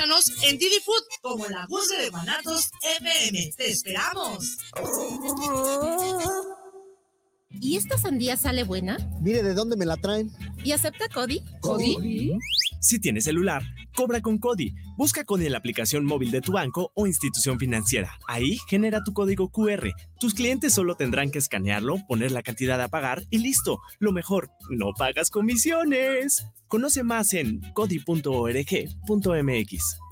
búscanos en Didi Food como la Guzga de Guanatos FM. ¡Te esperamos! ¿Y esta sandía sale buena? Mire de dónde me la traen. ¿Y acepta Cody? ¿Cody? Si tienes celular, cobra con Cody. Busca Cody en la aplicación móvil de tu banco o institución financiera. Ahí genera tu código QR. Tus clientes solo tendrán que escanearlo, poner la cantidad a pagar y listo. Lo mejor, no pagas comisiones. Conoce más en cody.org.mx.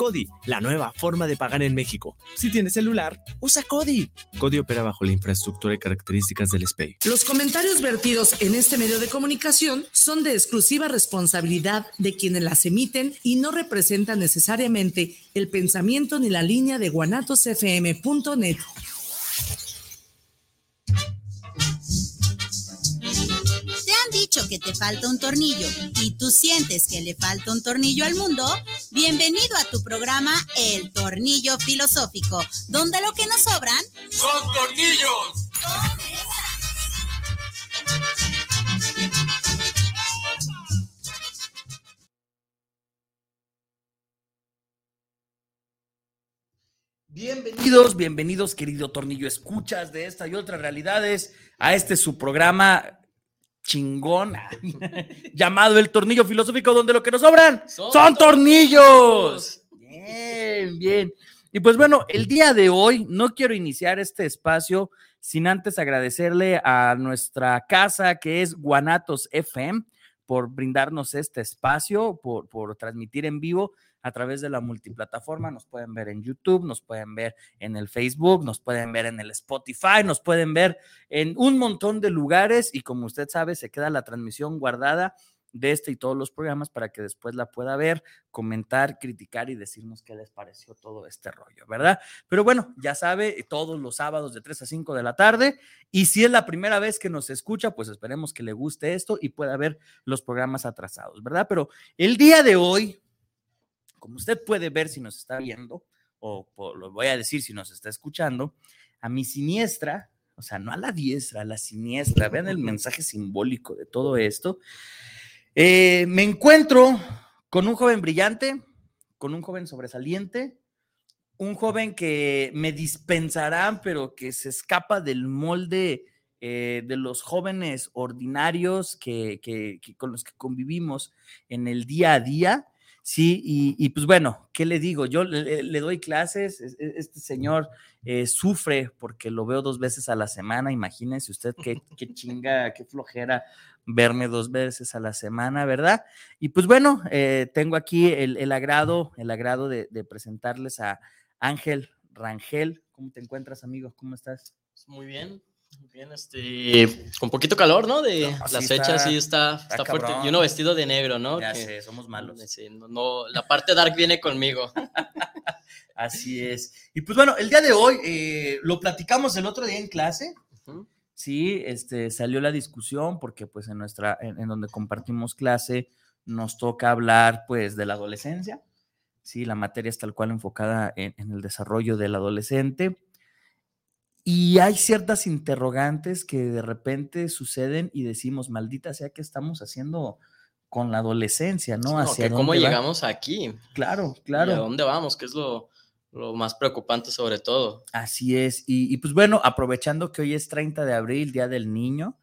Cody, la nueva forma de pagar en México. Si tienes celular, usa Cody. Cody opera bajo la infraestructura y características del SPEI. Los comentarios vertidos en este medio de comunicación son de exclusiva responsabilidad de quienes las emiten y no representan necesariamente el pensamiento ni la línea de guanatosfm.net. dicho que te falta un tornillo y tú sientes que le falta un tornillo al mundo? Bienvenido a tu programa El Tornillo Filosófico, donde lo que nos sobran son tornillos. Bienvenidos, bienvenidos, querido Tornillo Escuchas de esta y otras realidades a este su programa chingón llamado El Tornillo Filosófico, donde lo que nos sobran son, son tornillos. Bien, bien. Y pues bueno, el día de hoy no quiero iniciar este espacio sin antes agradecerle a nuestra casa que es Guanatos FM por brindarnos este espacio, por, por transmitir en vivo a través de la multiplataforma. Nos pueden ver en YouTube, nos pueden ver en el Facebook, nos pueden ver en el Spotify, nos pueden ver en un montón de lugares y como usted sabe, se queda la transmisión guardada de este y todos los programas para que después la pueda ver, comentar, criticar y decirnos qué les pareció todo este rollo, ¿verdad? Pero bueno, ya sabe, todos los sábados de 3 a 5 de la tarde y si es la primera vez que nos escucha, pues esperemos que le guste esto y pueda ver los programas atrasados, ¿verdad? Pero el día de hoy, como usted puede ver si nos está viendo, o, lo voy a decir si nos está escuchando, a mi siniestra, o sea, no a la diestra, a la siniestra, vean el mensaje simbólico de todo esto. Eh, me encuentro con un joven brillante, con un joven sobresaliente, un joven que me dispensará, pero que se escapa del molde eh, de los jóvenes ordinarios que, con los que convivimos en el día a día. Sí, y, pues bueno, ¿qué le digo? Yo le, doy clases, este señor eh, sufre porque lo veo dos veces a la semana, imagínense usted qué, chinga, qué flojera verme dos veces a la semana, ¿verdad? Y pues bueno, eh, tengo aquí el, el, agrado, el agrado de, de, presentarles a Ángel Rangel. ¿Cómo te encuentras, amigo? ¿Cómo estás? Muy bien, Bien, este, con poquito calor, ¿no? De no, las fechas, sí está, está, está fuerte. Y uno vestido de negro, ¿no? Ya que, sé, somos malos. Sí, no, no, la parte dark viene conmigo. Así es. Y pues bueno, el día de hoy eh, lo platicamos el otro día en clase. Uh -huh. Sí, este, salió la discusión porque pues en nuestra, en, en, donde compartimos clase, nos toca hablar pues de la adolescencia. Sí, la materia es tal cual enfocada en, en el desarrollo del adolescente y hay ciertas interrogantes que de repente suceden y decimos, maldita sea, ¿qué estamos haciendo con la adolescencia? ¿no? no ¿Hacia ¿Cómo llegamos aquí? Claro, claro. ¿Y a dónde vamos? ¿Qué es lo, lo más preocupante sobre todo? Así es. Y, y, pues bueno, aprovechando que hoy es 30 de abril, Día del Niño,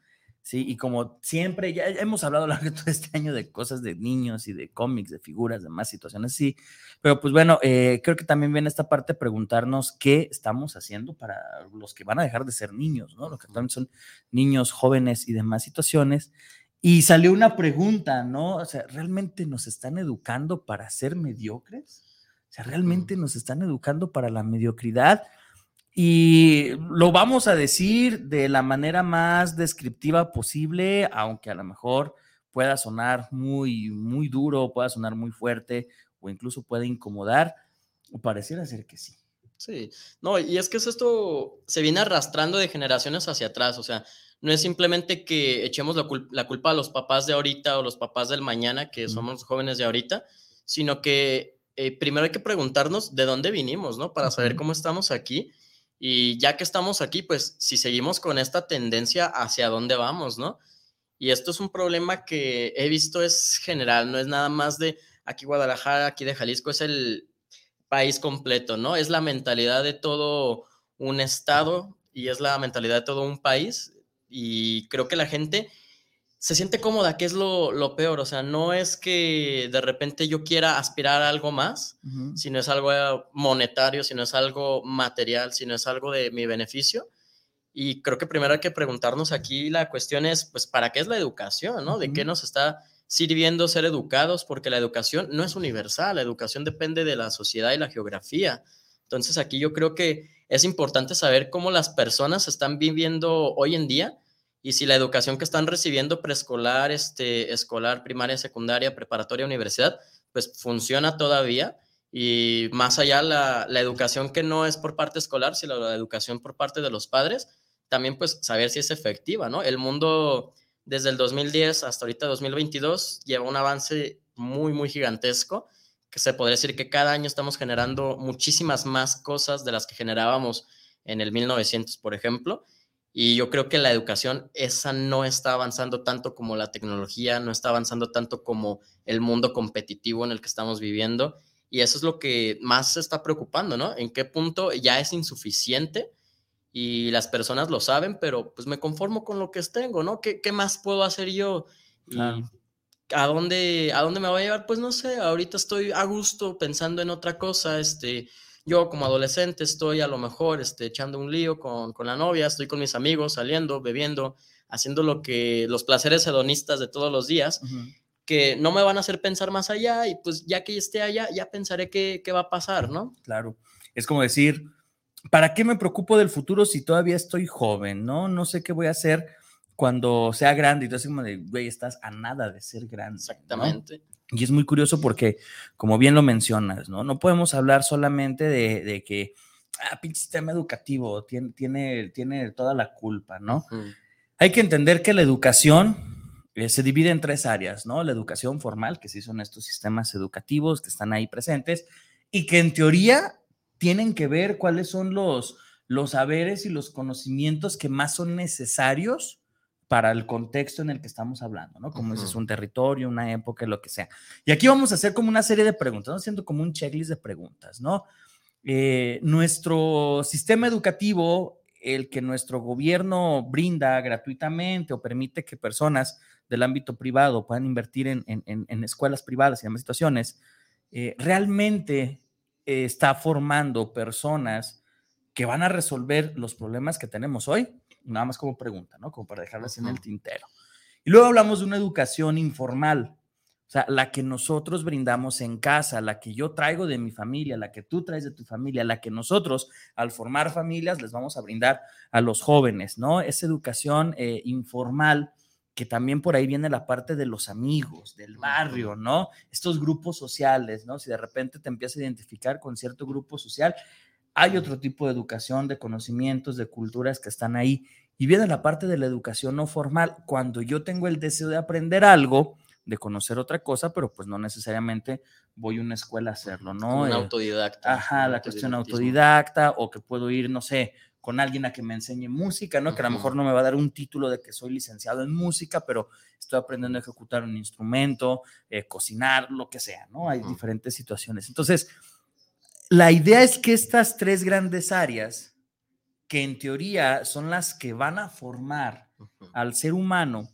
Sí, y como siempre, ya hemos hablado a lo largo de todo este año de cosas de niños y de cómics, de figuras, de más situaciones, sí. Pero pues bueno, eh, creo que también viene esta parte de preguntarnos qué estamos haciendo para los que van a dejar de ser niños, ¿no? Los que también son niños, jóvenes y demás situaciones. Y salió una pregunta, ¿no? O sea, ¿realmente nos están educando para ser mediocres? O sea, ¿realmente nos están educando para la mediocridad? Y lo vamos a decir de la manera más descriptiva posible, aunque a lo mejor pueda sonar muy, muy duro, pueda sonar muy fuerte o incluso puede incomodar, o pareciera ser que sí. Sí, no, y es que esto se viene arrastrando de generaciones hacia atrás, o sea, no es simplemente que echemos la, culpa a los papás de ahorita o los papás del mañana, que somos los jóvenes de ahorita, sino que eh, primero hay que preguntarnos de dónde vinimos, ¿no? Para saber cómo estamos aquí y ya que estamos aquí, pues si seguimos con esta tendencia, ¿hacia dónde vamos, no? Y esto es un problema que he visto es general, no es nada más de aquí Guadalajara, aquí de Jalisco, es el país completo, ¿no? Es la mentalidad de todo un estado y es la mentalidad de todo un país. Y creo que la gente se siente cómoda, que es lo, peor. O sea, no es que de repente yo quiera aspirar a algo más, si no es algo monetario, si no es algo material, si no es algo de mi beneficio. Y creo que primero hay que preguntarnos aquí, la cuestión es, pues, ¿para qué es la educación? ¿no? ¿De qué nos está sirviendo ser educados? Porque la educación no es universal, la educación depende de la sociedad y la geografía. Entonces aquí yo creo que es importante saber cómo las personas están viviendo hoy en día y si la educación que están recibiendo preescolar, este, escolar, primaria, secundaria, preparatoria, universidad, pues funciona todavía. Y más allá, la, la educación que no es por parte escolar, sino la educación por parte de los padres, también pues saber si es efectiva, ¿no? El mundo desde el 2010 hasta ahorita 2022 lleva un avance muy, muy gigantesco, que se podría decir que cada año estamos generando muchísimas más cosas de las que generábamos en el 1900, por ejemplo, y yo creo que la educación, esa no está avanzando tanto como la tecnología, no está avanzando tanto como el mundo competitivo en el que estamos viviendo. Y eso es lo que más se está preocupando, ¿no? En qué punto ya es insuficiente y las personas lo saben, pero pues me conformo con lo que tengo, ¿no? ¿Qué, qué más puedo hacer yo? Y ¿a dónde, ¿A dónde me voy a llevar? Pues no sé, ahorita estoy a gusto pensando en otra cosa, este, yo como adolescente estoy a lo mejor este, echando un lío con, con, la novia, estoy con mis amigos, saliendo, bebiendo, haciendo lo que los placeres hedonistas de todos los días, que no me van a hacer pensar más allá y pues ya que esté allá, ya pensaré qué, qué va a pasar, ¿no? Claro, es como decir, ¿para qué me preocupo del futuro si todavía estoy joven, no? No sé qué voy a hacer cuando sea grande. Y entonces como de, güey, estás a nada de ser grande. Exactamente. Y es muy curioso porque, como bien lo mencionas, ¿no? No podemos hablar solamente de, que, ah, pinche sistema educativo tiene, tiene, tiene toda la culpa, ¿no? Hay que entender que la educación eh, se divide en tres áreas, ¿no? La educación formal, que sí son estos sistemas educativos que están ahí presentes y que en teoría tienen que ver cuáles son los, los saberes y los conocimientos que más son necesarios para el contexto en el que estamos hablando, ¿no? Como es un territorio, una época, lo que sea. Y aquí vamos a hacer como una serie de preguntas, ¿no? haciendo como un checklist de preguntas, ¿no? Eh, nuestro sistema educativo, el que nuestro gobierno brinda gratuitamente o permite que personas del ámbito privado puedan invertir en, en, escuelas privadas y demás situaciones, eh, realmente eh, está formando personas que van a resolver los problemas que tenemos hoy nada más como pregunta, ¿no? Como para dejarlas en el tintero. Y luego hablamos de una educación informal, o sea, la que nosotros brindamos en casa, la que yo traigo de mi familia, la que tú traes de tu familia, la que nosotros al formar familias les vamos a brindar a los jóvenes, ¿no? Esa educación eh, informal que también por ahí viene la parte de los amigos, del barrio, ¿no? Estos grupos sociales, ¿no? Si de repente te empiezas a identificar con cierto grupo social, hay otro tipo de educación, de conocimientos, de culturas que están ahí. Y viene la parte de la educación no formal, cuando yo tengo el deseo de aprender algo, de conocer otra cosa, pero pues no necesariamente voy a una escuela a hacerlo, ¿no? Un autodidacta. Ajá, la cuestión autodidacta, o que puedo ir, no sé, con alguien a que me enseñe música, ¿no? Que a lo mejor no me va a dar un título de que soy licenciado en música, pero estoy aprendiendo a ejecutar un instrumento, eh, cocinar, lo que sea, ¿no? Hay diferentes situaciones. Entonces, la idea es que estas tres grandes áreas, que en teoría son las que van a formar al ser humano,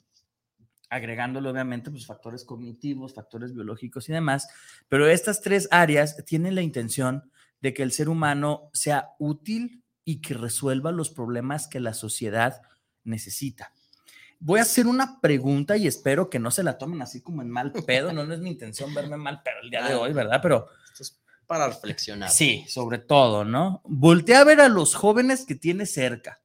agregándole obviamente pues, factores cognitivos, factores biológicos y demás, pero estas tres áreas tienen la intención de que el ser humano sea útil y que resuelva los problemas que la sociedad necesita. Voy a hacer una pregunta y espero que no se la tomen así como en mal pedo, no, no es mi intención verme mal pedo el día de hoy, ¿verdad? Pero para reflexionar. Sí, sobre todo, ¿no? Voltea a ver a los jóvenes que tiene cerca.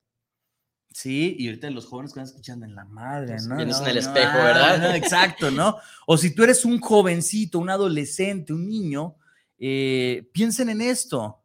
Sí, y ahorita los jóvenes que están escuchando en la madre, ¿no? Vienes No, en el no, espejo, ¿verdad? exacto, ¿no? O si tú eres un jovencito, un adolescente, un niño, eh, piensen en esto.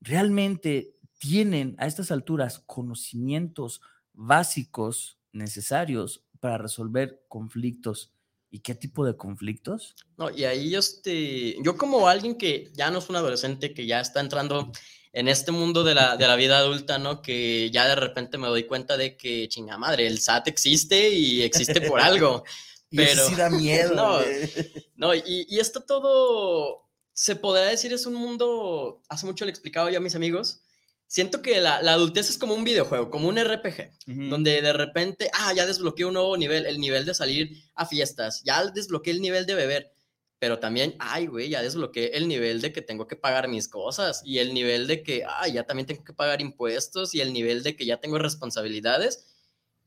¿Realmente tienen a estas alturas conocimientos básicos necesarios para resolver conflictos? ¿Y qué tipo de conflictos? No, y ahí este, yo como alguien que ya no es un adolescente, que ya está entrando en este mundo de la, de la vida adulta, ¿no? Que ya de repente me doy cuenta de que, chinga madre, el SAT existe y existe por algo. Y eso Pero, sí da miedo. no, y, y esto todo, se podría decir, es un mundo, hace mucho le explicaba yo a mis amigos, siento que la, la adultez es como un videojuego, como un RPG, donde de repente, ah, ya desbloqueé un nuevo nivel, el nivel de salir a fiestas, ya desbloqueé el nivel de beber, pero también, ay, güey, ya desbloqueé el nivel de que tengo que pagar mis cosas y el nivel de que, ay, ya también tengo que pagar impuestos y el nivel de que ya tengo responsabilidades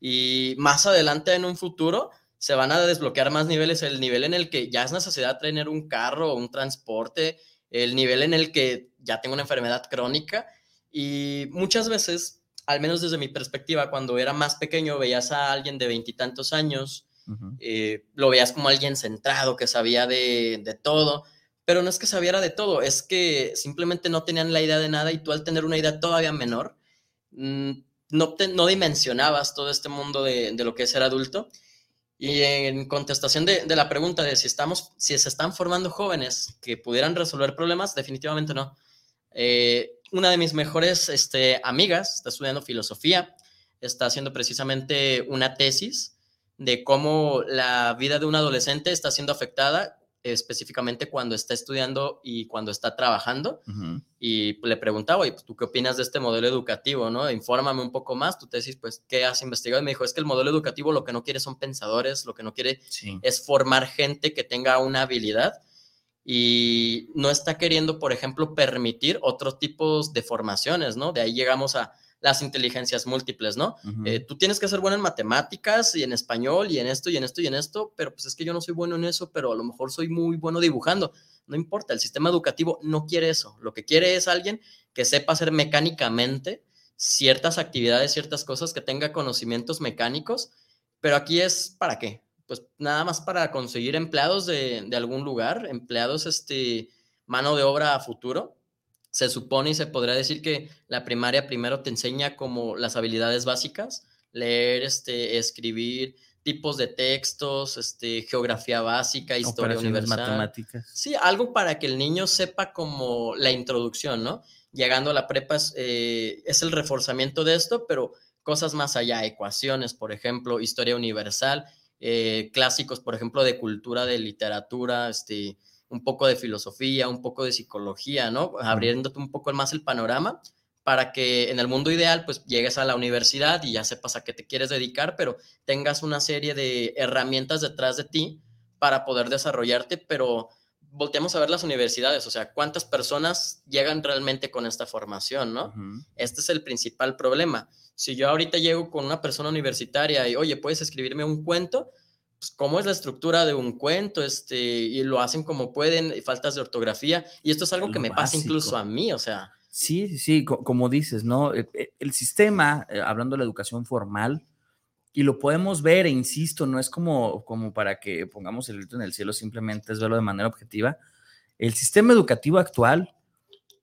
y más adelante en un futuro se van a desbloquear más niveles, el nivel en el que ya es necesidad tener un carro o un transporte, el nivel en el que ya tengo una enfermedad crónica y muchas veces, al menos desde mi perspectiva, cuando era más pequeño veías a alguien de veintitantos años, eh, lo veías como alguien centrado, que sabía de, de todo, pero no es que sabiera de todo, es que simplemente no tenían la idea de nada y tú al tener una idea todavía menor, mm, no, te- no dimensionabas todo este mundo de, de lo que es ser adulto. Y en contestación de, de la pregunta de si, estamos, si se están formando jóvenes que pudieran resolver problemas, definitivamente no. Eh, una de mis mejores este, amigas está estudiando filosofía, está haciendo precisamente una tesis de cómo la vida de un adolescente está siendo afectada específicamente cuando está estudiando y cuando está trabajando. Y le preguntaba, oye, pues, ¿tú qué opinas de este modelo educativo? ¿no? Infórmame un poco más, tu tesis, pues, ¿qué has investigado? Y me dijo, es que el modelo educativo lo que no quiere son pensadores, lo que no quiere Sí. es formar gente que tenga una habilidad y no está queriendo, por ejemplo, permitir otros tipos de formaciones, ¿no? De ahí llegamos a las inteligencias múltiples, ¿no? Eh, tú tienes que ser bueno en matemáticas y en español y en esto y en esto y en esto, pero pues es que yo no soy bueno en eso, pero a lo mejor soy muy bueno dibujando. No importa, el sistema educativo no quiere eso. Lo que quiere es alguien que sepa hacer mecánicamente ciertas actividades, ciertas cosas, que tenga conocimientos mecánicos, pero aquí es para qué? Pues nada más para conseguir empleados de, de algún lugar, empleados, este, mano de obra a futuro. Se supone y se podría decir que la primaria primero te enseña como las habilidades básicas, leer, este, escribir, tipos de textos, este, geografía básica, historia universal. matemáticas. Sí, algo para que el niño sepa como la introducción, ¿no? Llegando a la prepa es, eh, es el reforzamiento de esto, pero cosas más allá, ecuaciones, por ejemplo, historia universal, eh, clásicos, por ejemplo, de cultura, de literatura, este, un poco de filosofía, un poco de psicología, ¿no? Abriéndote un poco más el panorama para que en el mundo ideal, pues llegues a la universidad y ya sepas a qué te quieres dedicar, pero tengas una serie de herramientas detrás de ti para poder desarrollarte, pero volteamos a ver las universidades, o sea, cuántas personas llegan realmente con esta formación, ¿no? Ujú. Este es el principal problema. Si yo ahorita llego con una persona universitaria y, oye, ¿puedes escribirme un cuento? Pues, ¿cómo es la estructura de un cuento? Este, y lo hacen como pueden, y faltas de ortografía. Y esto es algo Lo que me pasa básico. incluso a mí, o sea, Sí, sí, sí, co- como dices, ¿no? Eh, eh, El sistema, eh, hablando de la educación formal, y lo podemos ver, e insisto, no es como, como para que pongamos el grito en el cielo, simplemente es verlo de manera objetiva. El sistema educativo actual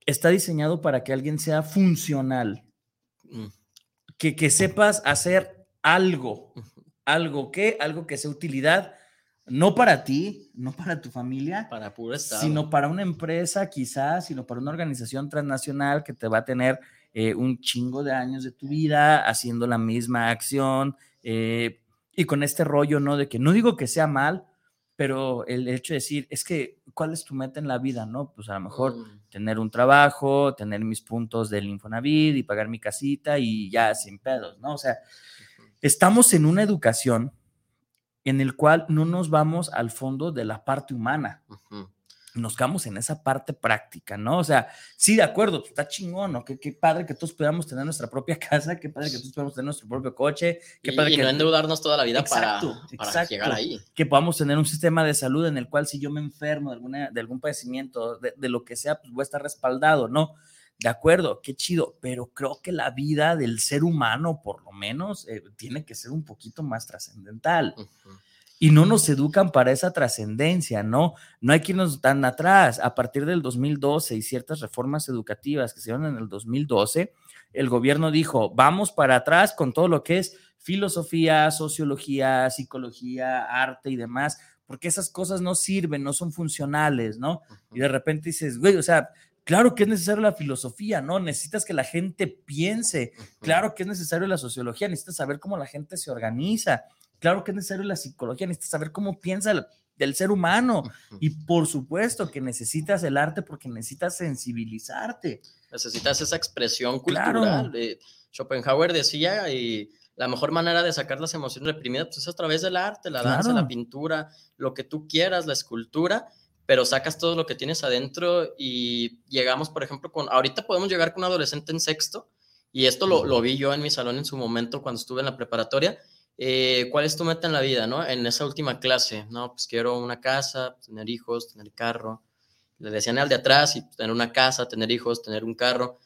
está diseñado para que alguien sea funcional, mm, que, que sepas hacer algo, algo que, algo que sea utilidad, no para ti, no para tu familia, para puro estado. sino para una empresa quizás, sino para una organización transnacional que te va a tener eh, un chingo de años de tu vida haciendo la misma acción eh, y con este rollo, ¿no? De que no digo que sea mal, pero el hecho de decir, es que, ¿cuál es tu meta en la vida, no? Pues a lo mejor Mm, tener un trabajo, tener mis puntos del Infonavit y pagar mi casita y ya sin pedos, ¿no? O sea, estamos en una educación en el cual no nos vamos al fondo de la parte humana. Ujú. Nos quedamos en esa parte práctica, ¿no? O sea, sí, de acuerdo, pues, está chingón, ¿no? Qué, qué padre que todos podamos tener nuestra propia casa, qué padre que todos podamos tener nuestro propio coche, qué Y, padre y que no endeudarnos toda la vida Exacto, para, para exacto. llegar ahí. que podamos tener un sistema de salud en el cual si yo me enfermo de, alguna, de algún padecimiento, de, de lo que sea, pues voy a estar respaldado, ¿no? De acuerdo, qué chido, pero creo que la vida del ser humano, por lo menos, eh, tiene que ser un poquito más trascendental. Y no nos educan para esa trascendencia, ¿no? No hay que irnos tan atrás. A partir del 2012 y ciertas reformas educativas que se dieron en el 2012, el gobierno dijo, vamos para atrás con todo lo que es filosofía, sociología, psicología, arte y demás, porque esas cosas no sirven, no son funcionales, ¿no? Y de repente dices, güey, o sea, claro que es necesario la filosofía, ¿no? Necesitas que la gente piense, claro que es necesario la sociología, necesitas saber cómo la gente se organiza, claro que es necesario la psicología, necesitas saber cómo piensa el, ser humano. Y por supuesto que necesitas el arte porque necesitas sensibilizarte. Necesitas esa expresión Claro. cultural. Eh, Schopenhauer decía, y la mejor manera de sacar las emociones reprimidas pues, es a través del arte, la danza, Claro. la pintura, lo que tú quieras, la escultura, pero sacas todo lo que tienes adentro y llegamos, por ejemplo, con, ahorita podemos llegar con un adolescente en sexto, y esto lo, lo vi yo en mi salón en su momento cuando estuve en la preparatoria. Eh, ¿Cuál es tu meta en la vida, no? En esa última clase, no, pues quiero una casa, tener hijos, tener carro. Le decían al de atrás y tener una casa, tener hijos, tener un carro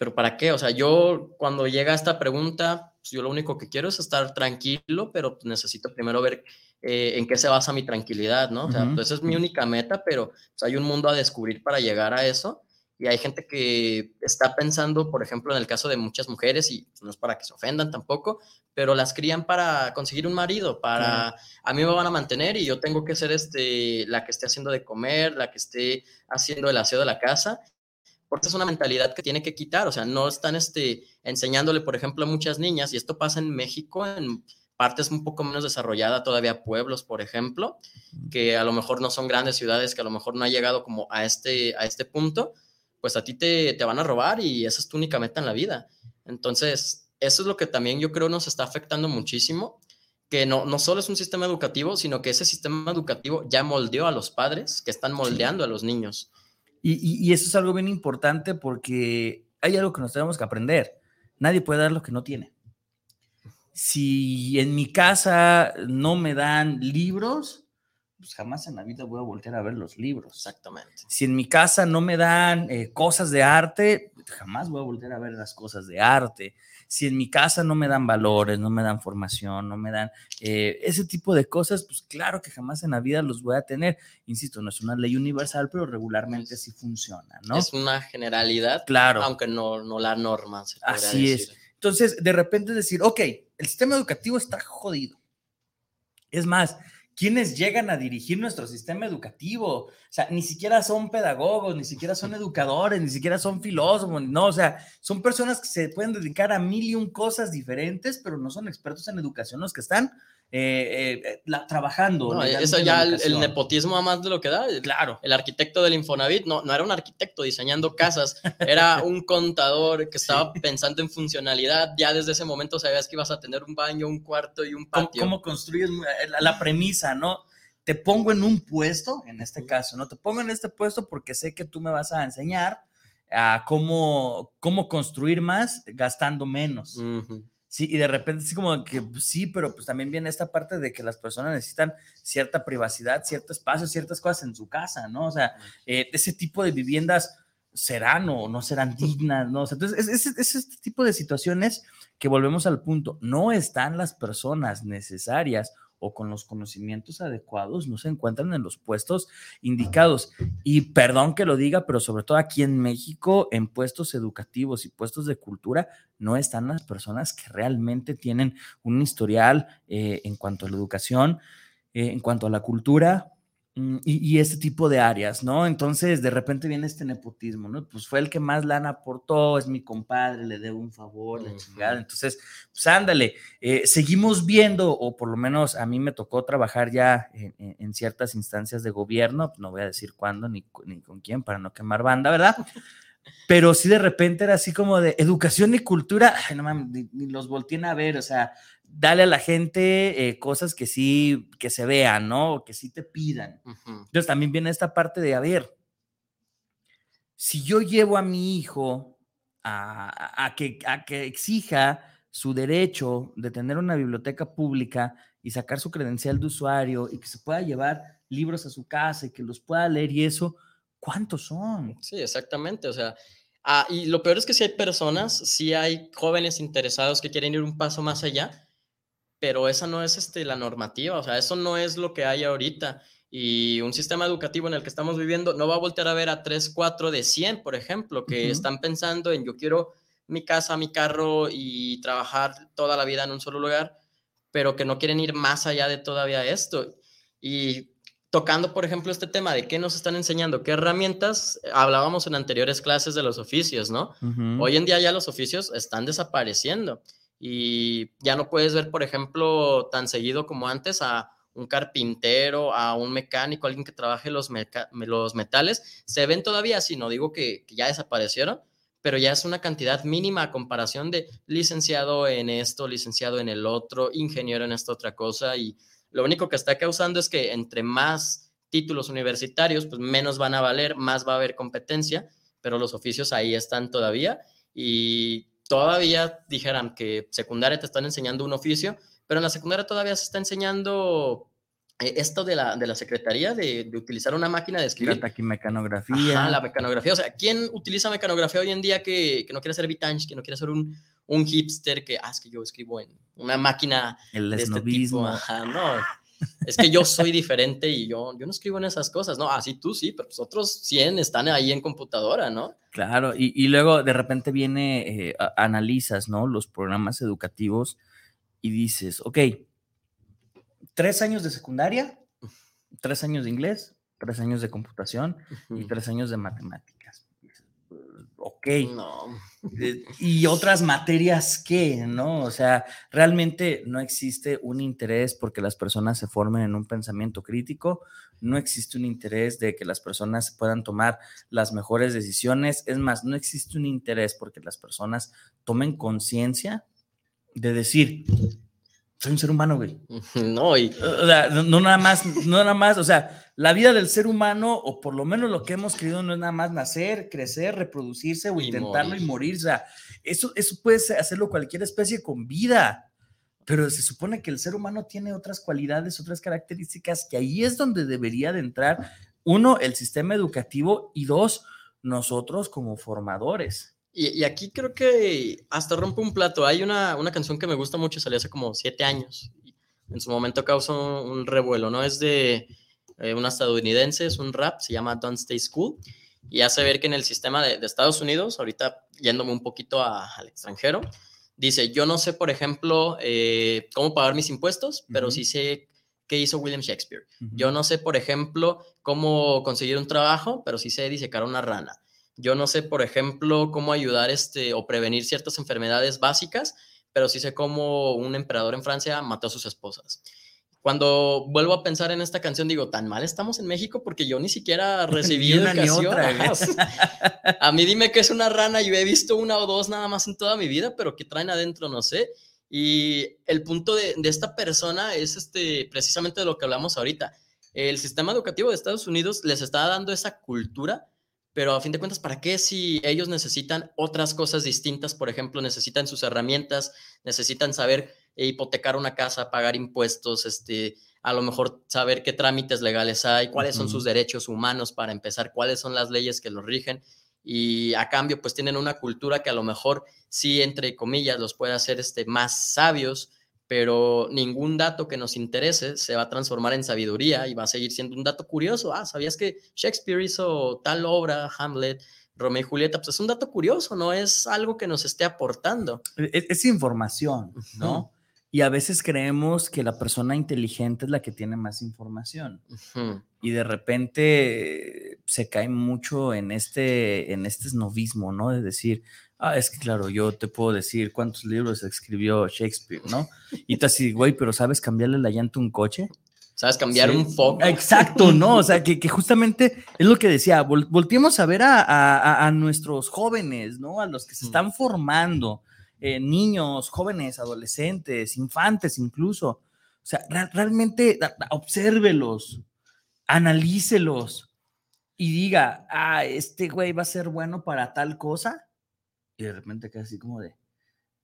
pero ¿para qué? O sea, yo cuando llega esta pregunta, pues yo lo único que quiero es estar tranquilo, pero pues, necesito primero ver eh, en qué se basa mi tranquilidad, ¿no? O sea, Ujú. pues, esa es mi única meta, pero pues, hay un mundo a descubrir para llegar a eso. Y hay gente que está pensando, por ejemplo, en el caso de muchas mujeres, y no es para que se ofendan tampoco, pero las crían para conseguir un marido, para a mí me van a mantener y yo tengo que ser este, la que esté haciendo de comer, la que esté haciendo el aseo de la casa porque es una mentalidad que tiene que quitar, o sea, no están este, enseñándole, por ejemplo, a muchas niñas, y esto pasa en México, en partes un poco menos desarrolladas, todavía pueblos, por ejemplo, que a lo mejor no son grandes ciudades, que a lo mejor no ha llegado como a este, a este punto, pues a ti te, te van a robar y esa es tu única meta en la vida. Entonces, eso es lo que también yo creo nos está afectando muchísimo, que no, no solo es un sistema educativo, sino que ese sistema educativo ya moldeó a los padres que están moldeando a los niños. Y, y- y eso es algo bien importante porque hay algo que nos tenemos que aprender. Nadie puede dar lo que no tiene. Si en mi casa no me dan libros, pues jamás en la vida voy a voltear a ver los libros. Exactamente. Si en mi casa no me dan eh, cosas de arte, jamás voy a volver a ver las cosas de arte. Si en mi casa no me dan valores, no me dan formación, no me dan eh, ese tipo de cosas, pues claro que jamás en la vida los voy a tener. Insisto, no es una ley universal, pero regularmente sí funciona, ¿no? Es una generalidad, Claro. aunque no, no la norma. se Así es. Entonces, de repente decir, ok, el sistema educativo está jodido. Es más, ¿quiénes llegan a dirigir nuestro sistema educativo? O sea, ni siquiera son pedagogos, ni siquiera son educadores, ni siquiera son filósofos, no, o sea, son personas que se pueden dedicar a mil y un cosas diferentes, pero no son expertos en educación los que están eh, eh, la- trabajando. No, eso ya el, el nepotismo a más de lo que da. Claro. El arquitecto del Infonavit no, no era un arquitecto diseñando casas, era un contador que estaba pensando en funcionalidad. Ya desde ese momento sabías que ibas a tener un baño, un cuarto y un ¿Cómo, patio. cómo construyes eh, la, la premisa, no? Te pongo en un puesto, en este caso, ¿no? Te pongo en este puesto porque sé que tú me vas a enseñar a cómo, cómo construir más gastando menos. Ujú. Sí, y de repente es como que pues, sí, pero pues también viene esta parte de que las personas necesitan cierta privacidad, cierto espacio, ciertas cosas en su casa, ¿no? O sea, eh, ese tipo de viviendas serán o no serán dignas, ¿no? O sea, entonces, es, es- es este tipo de situaciones que volvemos al punto, no están las personas necesarias o con los conocimientos adecuados, no se encuentran en los puestos indicados. Y perdón que lo diga, pero sobre todo aquí en México, en puestos educativos y puestos de cultura, no están las personas que realmente tienen un historial eh, en cuanto a la educación, eh, en cuanto a la cultura y, y este tipo de áreas, ¿no? Entonces, de repente viene este nepotismo, ¿no? Pues fue el que más lana aportó, es mi compadre, le debo un favor, la Ujú. chingada. Entonces, pues ándale, eh, seguimos viendo, o por lo menos a mí me tocó trabajar ya en, en- ciertas instancias de gobierno, no voy a decir cuándo ni, ni con quién para no quemar banda, ¿verdad? pero sí de repente era así como de educación y cultura, ay, no mames, ni, ni los volteen a ver, o sea, dale a la gente eh, cosas que sí, que se vean, ¿no? O que sí te pidan. Entonces también viene esta parte de, a ver, si yo llevo a mi hijo a, a- a que, a que exija su derecho de tener una biblioteca pública y sacar su credencial de usuario y que se pueda llevar libros a su casa y que los pueda leer y eso, ¿cuántos son? Sí, exactamente. O sea, ah, y lo peor es que si hay personas, si hay jóvenes interesados que quieren ir un paso más allá, pero esa no es este, la normativa, o sea, eso no es lo que hay ahorita. Y un sistema educativo en el que estamos viviendo no va a voltear a ver a 3, 4 de 100, por ejemplo, que están pensando en yo quiero mi casa, mi carro y trabajar toda la vida en un solo lugar, pero que no quieren ir más allá de todavía esto. Y tocando, por ejemplo, este tema de qué nos están enseñando, qué herramientas, eh, hablábamos en anteriores clases de los oficios, ¿no? Hoy en día ya los oficios están desapareciendo y ya no puedes ver, por ejemplo, tan seguido como antes a un carpintero, a un mecánico, alguien que trabaje los, los metales. Se ven todavía así, no digo que, que ya desaparecieron, pero ya es una cantidad mínima a comparación de licenciado en esto, licenciado en el otro, ingeniero en esta otra cosa y lo único que está causando es que entre más títulos universitarios, pues menos van a valer, más va a haber competencia, pero los oficios ahí están todavía y todavía dijeran que secundaria te están enseñando un oficio, pero en la secundaria todavía se está enseñando eh, esto de la, de la secretaría, de, de utilizar una máquina de La escribir. taquimecanografía. Ajá, la mecanografía. O sea, ¿quién utiliza mecanografía hoy en día que, que no quiere ser Vitanch, que no quiere ser un, un hipster, que, ah, es que yo escribo en una máquina el de este tipo? Ajá, no. Es que yo soy diferente y yo, yo no escribo en esas cosas, ¿no? Así tú sí, pero pues otros 100 están ahí en computadora, ¿no? Claro, y, y luego de repente viene, eh, analizas, ¿no? Los programas educativos y dices, ok, tres años de secundaria, tres años de inglés, tres años de computación y tres años de matemáticas. Dices, "Pues, Ok. No. Y otras materias que, ¿no? O sea, realmente no existe un interés porque las personas se formen en un pensamiento crítico, no existe un interés de que las personas puedan tomar las mejores decisiones, es más, no existe un interés porque las personas tomen conciencia de decir, soy un ser humano, güey. No, y O sea, no, no nada más, no nada más, o sea, la vida del ser humano, o por lo menos lo que hemos querido, no es nada más nacer, crecer, reproducirse o Y intentarlo y morir. morir. O sea, eso, eso puede hacerlo cualquier especie con vida, pero se supone que el ser humano tiene otras cualidades, otras características, que ahí es donde debería de entrar, uno, el sistema educativo y dos, nosotros como formadores. Y, y aquí creo que hasta rompe un plato. Hay una, una canción que me gusta mucho, salió hace como siete años. en su momento causó un revuelo, ¿no? Es de eh, una estadounidense, es un rap, se llama Don't Stay School. Y hace ver que en el sistema de, de Estados Unidos, ahorita yéndome un poquito a- al extranjero, dice, yo no sé, por ejemplo, eh, cómo pagar mis impuestos, pero Ujú. sí sé qué hizo William Shakespeare. Yo no sé, por ejemplo, cómo conseguir un trabajo, pero sí sé disecar una rana. Yo no sé, por ejemplo, cómo ayudar este, o prevenir ciertas enfermedades básicas, pero sí sé cómo un emperador en Francia mató a sus esposas. Cuando vuelvo a pensar en esta canción, digo, tan mal estamos en México porque yo ni siquiera recibí Ni una ni educación. otra, a mí dime que es una rana, yo he visto una o dos nada más en toda mi vida, pero que traen adentro, no sé. Y el punto de, de esta persona es este, precisamente de lo que hablamos ahorita. El sistema educativo de Estados Unidos les está dando esa cultura, pero a fin de cuentas, ¿para qué si ellos necesitan otras cosas distintas? Por ejemplo, necesitan sus herramientas, necesitan saber eh, hipotecar una casa, pagar impuestos, este, a lo mejor saber qué trámites legales hay, cuáles son sus derechos humanos para empezar, cuáles son las leyes que los rigen. Y a cambio, pues tienen una cultura que a lo mejor sí, entre comillas, los puede hacer este, más sabios, pero ningún dato que nos interese se va a transformar en sabiduría y va a seguir siendo un dato curioso. Ah, ¿sabías que Shakespeare hizo tal obra, Hamlet, Romeo y Julieta? Pues es un dato curioso, no es algo que nos esté aportando. Es, es información, ¿no? Y a veces creemos que la persona inteligente es la que tiene más información. Y de repente eh, se cae mucho en este, en este esnovismo, ¿no? De decir, ah, es que claro, yo te puedo decir cuántos libros escribió Shakespeare, ¿no? Y tú así, güey, pero ¿sabes cambiarle la llanta a un coche? ¿Sabes? Cambiar Sí. un foco. Exacto, ¿no? O sea, que, que justamente es lo que decía, vol- volteemos a ver a, a- a- a nuestros jóvenes, ¿no? A los que se Mm. están formando, eh, niños, jóvenes, adolescentes, infantes incluso. O sea, re- realmente obsérvelos, analícelos y diga, ah, este güey va a ser bueno para tal cosa. Y de repente queda así como de,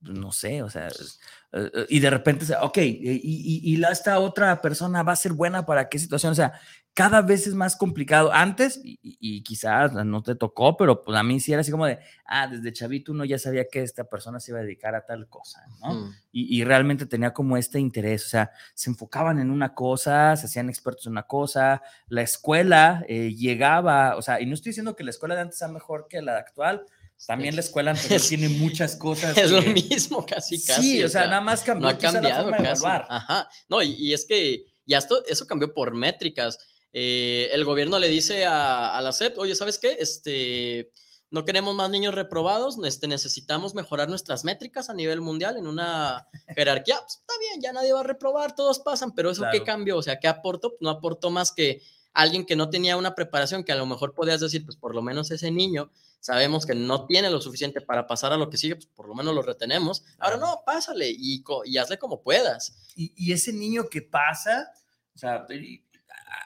pues, no sé, o sea, eh, eh, y de repente, ok, y, y, y la, esta otra persona va a ser buena para qué situación, o sea, cada vez es más complicado. Antes, y, y- quizás no te tocó, pero pues a mí sí era así como de, ah, desde chavito uno ya sabía que esta persona se iba a dedicar a tal cosa, ¿no? Mm. y, y realmente tenía como este interés, o sea, se enfocaban en una cosa, se hacían expertos en una cosa, la escuela eh, llegaba, o sea, y no estoy diciendo que la escuela de antes sea mejor que la actual, también la escuela anterior Es- tiene muchas cosas. Es lo mismo, casi, casi. Sí, o sea, nada más cambió no ha quizá la cambiado forma casi. Ajá. No, y, y es que ya esto, eso cambió por métricas. Eh, el gobierno le dice a, a la SEP, oye, ¿sabes qué? Este, no queremos más niños reprobados, este, necesitamos mejorar nuestras métricas a nivel mundial en una jerarquía. Pues, está bien, ya nadie va a reprobar, todos pasan, pero eso qué cambió, o sea, ¿qué aportó? No aportó más que alguien que no tenía una preparación, que a lo mejor podías decir, pues por lo menos ese niño sabemos que no tiene lo suficiente para pasar a lo que sigue, pues por lo menos lo retenemos. Ahora no, pásale y, hazle como puedas. Y, y ese niño que pasa, o sea,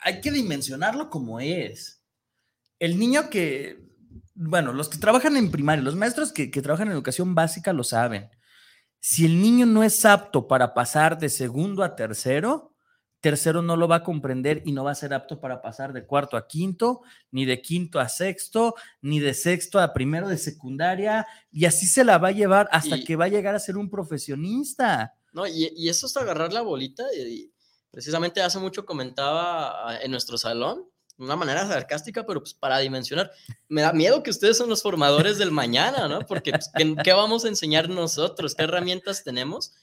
hay que dimensionarlo como es. El niño que, bueno, los que trabajan en primaria, los maestros que, que trabajan en educación básica lo saben. Si el niño no es apto para pasar de segundo a tercero, tercero no lo va a comprender y no va a ser apto para pasar de cuarto a quinto, ni de quinto a sexto, ni de sexto a primero de secundaria, y así se la va a llevar hasta Y- que va a llegar a ser un profesionista. ¿no? Y, y eso es agarrar la bolita. Y precisamente hace mucho comentaba ah, en nuestro salón, de una manera sarcástica, pero pues para dimensionar. Me da miedo que ustedes son los formadores del mañana, ¿no? Porque pues, ¿qué, qué vamos a enseñar nosotros? ¿Qué herramientas tenemos?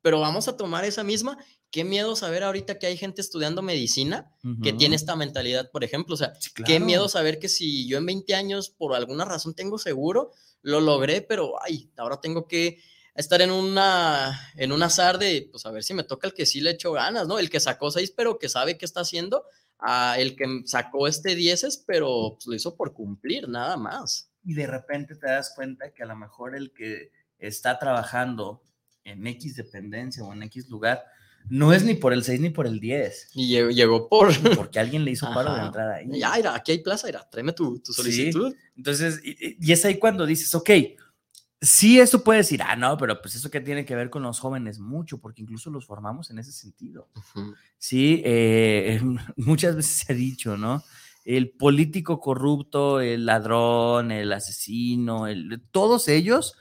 Pero vamos a tomar esa misma. Qué miedo saber ahorita que hay gente estudiando medicina que Ujú. tiene esta mentalidad, por ejemplo. O sea, Sí, Qué claro. miedo saber que si yo en 20 años por alguna razón tengo seguro, lo logré, pero ay, ahora tengo que estar en una en un azar de pues a ver si me toca el que sí le echo ganas, ¿no? El que sacó 6 pero que sabe qué está haciendo, a el que sacó este 10 pero pues, lo hizo por cumplir, nada más. Y de repente te das cuenta que a lo mejor el que está trabajando en X dependencia o en X lugar no es ni por el 6 ni por el 10, Y llegó, llegó por porque alguien le hizo paro de entrar ahí. ya, mira, aquí hay plaza, mira, tráeme tu, tu Sí. solicitud. Entonces, y, y- es ahí cuando dices, ok, sí, eso puede decir, ah, no, pero pues eso que tiene que ver con los jóvenes mucho, porque incluso los formamos en ese sentido. Sí, eh, muchas veces se ha dicho, ¿no? El político corrupto, el ladrón, el asesino, el, todos ellos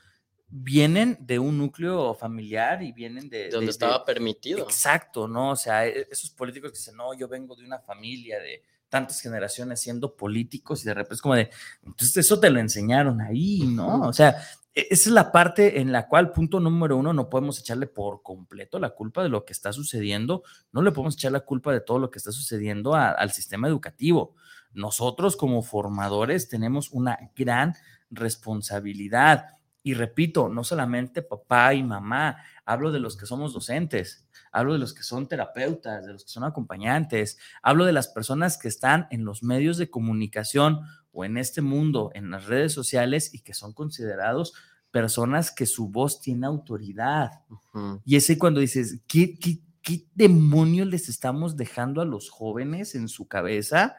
vienen de un núcleo familiar y vienen de... De donde de- estaba de- permitido. Exacto, ¿no? O sea, e- esos políticos que dicen, no, yo vengo de una familia de tantas generaciones siendo políticos y de repente es como de, entonces eso te lo enseñaron ahí, ¿no? O sea, e- esa es la parte en la cual, punto número uno, no podemos echarle por completo la culpa de lo que está sucediendo, no le podemos echar la culpa de todo lo que está sucediendo a- al sistema educativo. Nosotros como formadores tenemos una gran responsabilidad. Y repito, no solamente papá y mamá, hablo de los que somos docentes, hablo de los que son terapeutas, de los que son acompañantes, hablo de las personas que están en los medios de comunicación o en este mundo, en las redes sociales y que son considerados personas que su voz tiene autoridad. Ujú. Y es ahí cuando dices, ¿qué, qué, qué demonios les estamos dejando a los jóvenes en su cabeza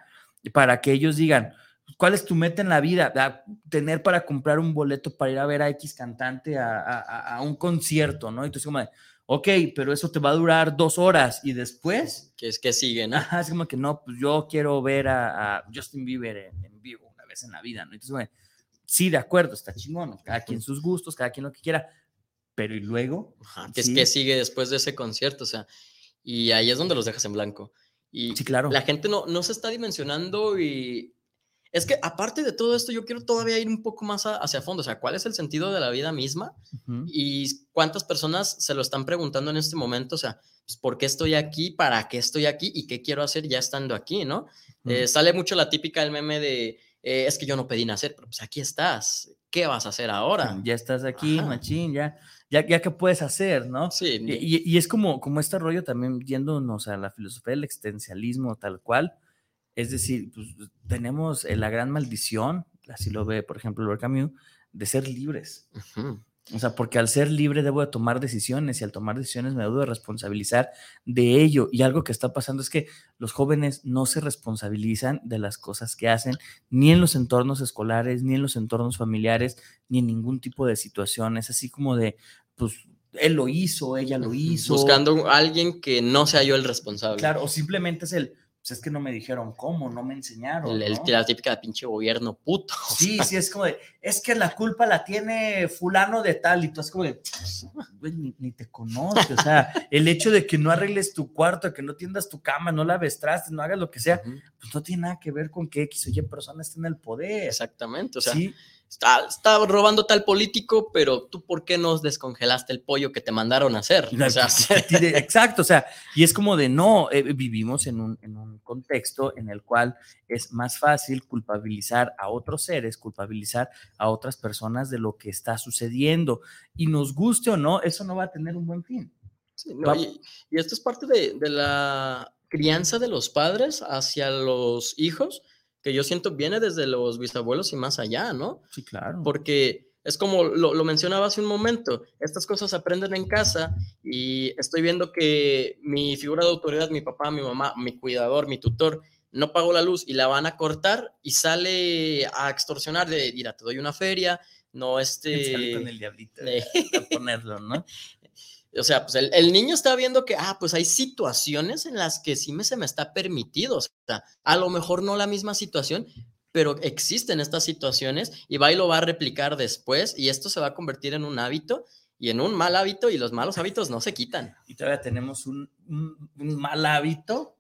para que ellos digan, ¿cuál es tu meta en la vida? Tener para comprar un boleto para ir a ver a X cantante a, a- a- un concierto, ¿no? Y tú es como de, ok, pero eso te va a durar dos horas y después, Que es que sigue, ¿no? es como que no, pues yo quiero ver a, a Justin Bieber en, en vivo una vez en la vida, ¿no? Entonces, como de, sí, de acuerdo, está chingón, cada quien sus gustos, cada quien lo que quiera, pero ¿y luego? Ajá, que Sí. es que sigue después de ese concierto, o sea, y ahí es donde los dejas en blanco. Y Sí, claro. la gente no, no se está dimensionando y es que aparte de todo esto, yo quiero todavía ir un poco más a- hacia fondo, o sea, ¿cuál es el sentido de la vida misma? Y cuántas personas se lo están preguntando en este momento, o sea, pues, ¿por qué estoy aquí? ¿Para qué estoy aquí? ¿Y qué quiero hacer ya estando aquí, no? Eh, sale mucho la típica del meme de eh, es que yo no pedí nacer, pero pues aquí estás, ¿qué vas a hacer ahora? Ya estás aquí, Ajá. machín, ya, ya, ya qué puedes hacer, ¿no? Sí, Y, y- y es como, como este rollo también yéndonos a la filosofía del existencialismo tal cual. Es decir, pues, tenemos eh, la gran maldición, así lo ve, por ejemplo, Albert Camus, de ser libres. Ujú. O sea, porque al ser libre debo de tomar decisiones y al tomar decisiones me debo de responsabilizar de ello. Y algo que está pasando es que los jóvenes no se responsabilizan de las cosas que hacen, ni en los entornos escolares, ni en los entornos familiares, ni en ningún tipo de situación. Es así como de, pues, él lo hizo, ella lo hizo. Buscando a alguien que no sea yo el responsable. Claro, o simplemente es el, pues es que no me dijeron cómo, no me enseñaron. El, el- ¿no? la típica de pinche gobierno puto. Sí, sí, es como de, es que la culpa la tiene fulano de tal, y tú es como de, güey, ni, ni te conoce, o sea, el hecho de que no arregles tu cuarto, que no tiendas tu cama, no laves trastes, no hagas lo que sea, pues no tiene nada que ver con que X o Y persona esté en el poder. Exactamente. O sea, sí, está, está robando tal político, pero tú, ¿por qué no descongelaste el pollo que te mandaron a hacer? O sea, Exacto, o sea, y es como de no, eh, vivimos en un, en un contexto en el cual es más fácil culpabilizar a otros seres, culpabilizar a otras personas de lo que está sucediendo. Y nos guste o no, eso no va a tener un buen fin. Sí, no, y, y esto es parte de, de la crianza de los padres hacia los hijos, que yo siento viene desde los bisabuelos y más allá, ¿no? Sí, claro. Porque es como lo, lo mencionaba hace un momento, estas cosas se aprenden en casa y estoy viendo que mi figura de autoridad, mi papá, mi mamá, mi cuidador, mi tutor, no pagó la luz y la van a cortar y sale a extorsionar de, mira, te doy una feria, no este... Sale con el diablito de- a ponerlo, ¿no? O sea, pues el, el niño está viendo que, ah, pues hay situaciones en las que sí me, se me está permitido. O sea, a lo mejor no la misma situación, pero existen estas situaciones y va y lo va a replicar después y esto se va a convertir en un hábito y en un mal hábito y los malos hábitos no se quitan. Y todavía tenemos un, un- un mal hábito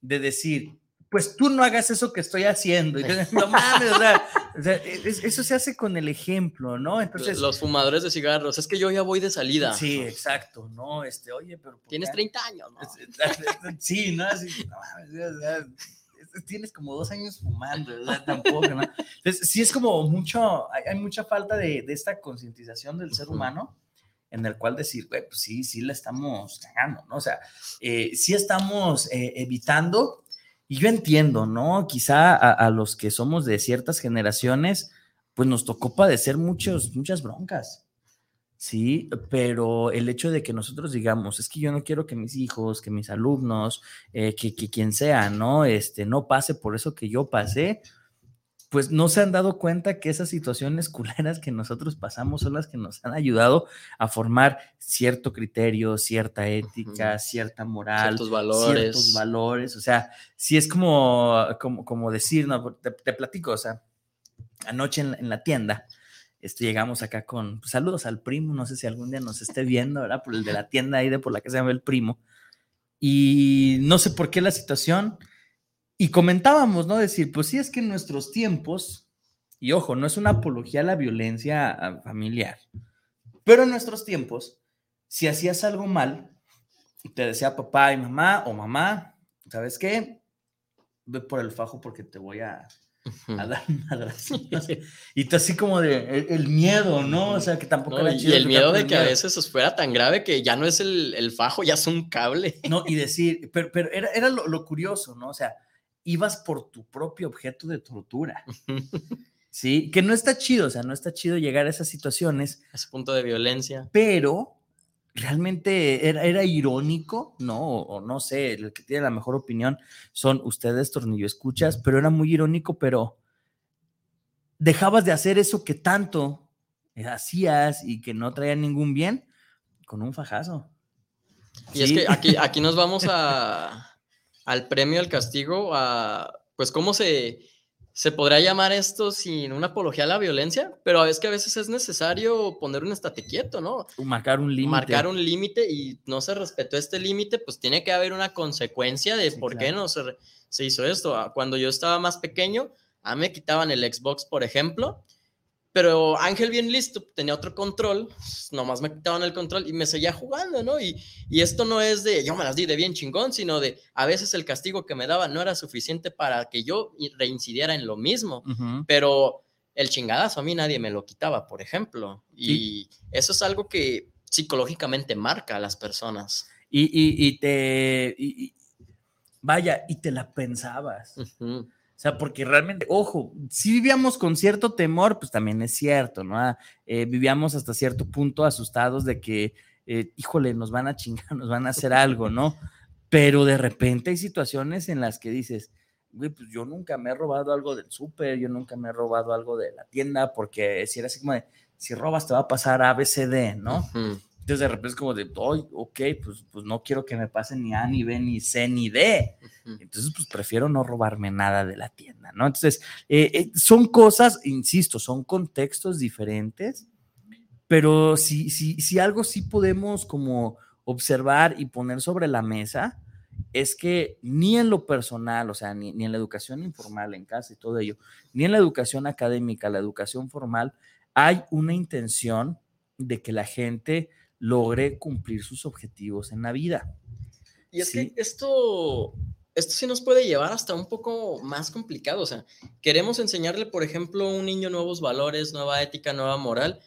de decir, pues tú no hagas eso que estoy haciendo. Y no mames, o sea, o sea, es- eso se hace con el ejemplo, ¿no? Entonces, los fumadores de cigarros, es que yo ya voy de salida. sí, exacto, ¿no? Este, oye, pero... ¿por Tienes qué? 30 años, ¿no? Sí, ¿no? Así, no mames, o sea, es- tienes como dos años fumando, sea, tampoco, ¿no? Entonces, sí es como mucho, hay, hay mucha falta de, de esta concientización del ser Ujú. humano en el cual decir, güey, pues sí, sí la estamos cagando, ¿no? O sea, eh, sí estamos eh, evitando, y yo entiendo, ¿no? Quizá a, los que somos de ciertas generaciones, pues nos tocó padecer muchos, muchas broncas. Sí, pero el hecho de que nosotros digamos, es que yo no quiero que mis hijos, que mis alumnos, eh, que, que quien sea, ¿no? Este, no pase por eso que yo pasé, pues no se han dado cuenta que esas situaciones culeras que nosotros pasamos son las que nos han ayudado a formar cierto criterio, cierta ética, cierta moral, Ciertos valores. ciertos valores. O sea, sí es como, como, como decir, no, te, te platico, o sea, anoche en, la- en la tienda, este, llegamos acá con pues, saludos al primo, no sé si algún día nos esté viendo, ¿verdad? Por el de la tienda ahí de por la que se llama el primo. Y no sé por qué la situación. Y comentábamos, ¿no? Decir, pues sí, es que en nuestros tiempos, y ojo, no es una apología a la violencia ah, familiar, pero en nuestros tiempos, si hacías algo mal, te decía papá y mamá o mamá, ¿sabes qué? Ve por el fajo porque te voy a, a dar madrazo. Y tú así como de el, el miedo, ¿no? O sea, que tampoco No, era y chido el que miedo de que a veces os fuera tan grave que ya no es el, el fajo, ya es un cable. No, y decir, pero, pero era, era lo, lo curioso, ¿no? O sea, ibas por tu propio objeto de tortura, ¿sí? Que no está chido, o sea, no está chido llegar a esas situaciones, Ese punto de violencia. pero realmente era, era irónico, ¿no? O, o no sé, el que tiene la mejor opinión son ustedes, Tornillo Escuchas, pero era muy irónico, pero dejabas de hacer eso que tanto hacías y que no traía ningún bien con un fajazo. Y es que aquí, aquí nos vamos a, al premio, al castigo, a pues cómo se, se podrá llamar esto sin una apología a la violencia, pero es que a veces es necesario poner un estate quieto, ¿no? Marcar un límite. Marcar un límite y no se respetó este límite, pues tiene que haber una consecuencia de Sí, por qué no se, se hizo esto. Ah, Cuando yo estaba más pequeño, a mí me quitaban el Xbox, por ejemplo, Pero Ángel bien listo, tenía otro control, nomás me quitaban el control y me seguía jugando, ¿no? Y, y esto no es de, yo me las di de bien chingón, sino de, a veces el castigo que me daba no era suficiente para que yo reincidiera en lo mismo, pero el chingadazo a mí nadie me lo quitaba, por ejemplo. Y eso es algo que psicológicamente marca a las personas. Y, y- y te. y- vaya, y te la pensabas. O sea, porque realmente, ojo, si vivíamos con cierto temor, pues también es cierto, ¿no? Ah, eh, vivíamos hasta cierto punto asustados de que, eh, híjole, nos van a chingar, nos van a hacer algo, ¿no? Pero de repente hay situaciones en las que dices, güey, pues yo nunca me he robado algo del súper, yo nunca me he robado algo de la tienda, porque si era así como de, si robas te va a pasar ABCD, ¿no? Ujú. Entonces de repente es como de, "Ay, ok, pues, pues no quiero que me pasen ni A, ni B, ni C, ni D. Entonces, pues prefiero no robarme nada de la tienda, ¿no? Entonces, eh, eh, son cosas, insisto, son contextos diferentes, pero si, si, si algo sí podemos como observar y poner sobre la mesa, es que ni en lo personal, o sea, ni, ni en la educación informal en casa y todo ello, ni en la educación académica, la educación formal, hay una intención de que la gente logre cumplir sus objetivos en la vida. Y es Sí. que esto, esto sí nos puede llevar hasta un poco más complicado. O sea, queremos enseñarle, por ejemplo, a un niño nuevos valores, nueva ética, nueva moral.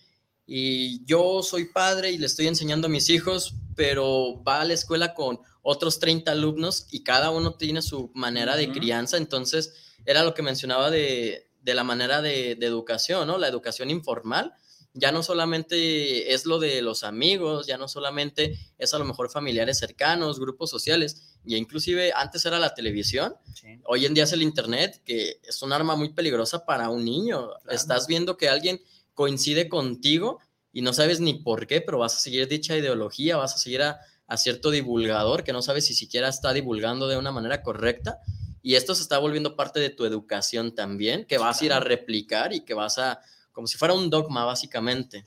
Y yo soy padre y le estoy enseñando a mis hijos, pero va a la escuela con otros 30 alumnos y cada uno tiene su manera de crianza. Entonces, era lo que mencionaba de, de la manera de, de educación, ¿no? La educación informal ya no solamente es lo de los amigos, ya no solamente es a lo mejor familiares cercanos, grupos sociales, y inclusive antes era la televisión, hoy en día es el internet, que es un arma muy peligrosa para un niño. Claro. Estás viendo que alguien coincide contigo y no sabes ni por qué, pero vas a seguir dicha ideología, vas a seguir a, a cierto divulgador que no sabes si siquiera está divulgando de una manera correcta. Y esto se está volviendo parte de tu educación también, que vas a ir a replicar y que vas a, como si fuera un dogma, básicamente.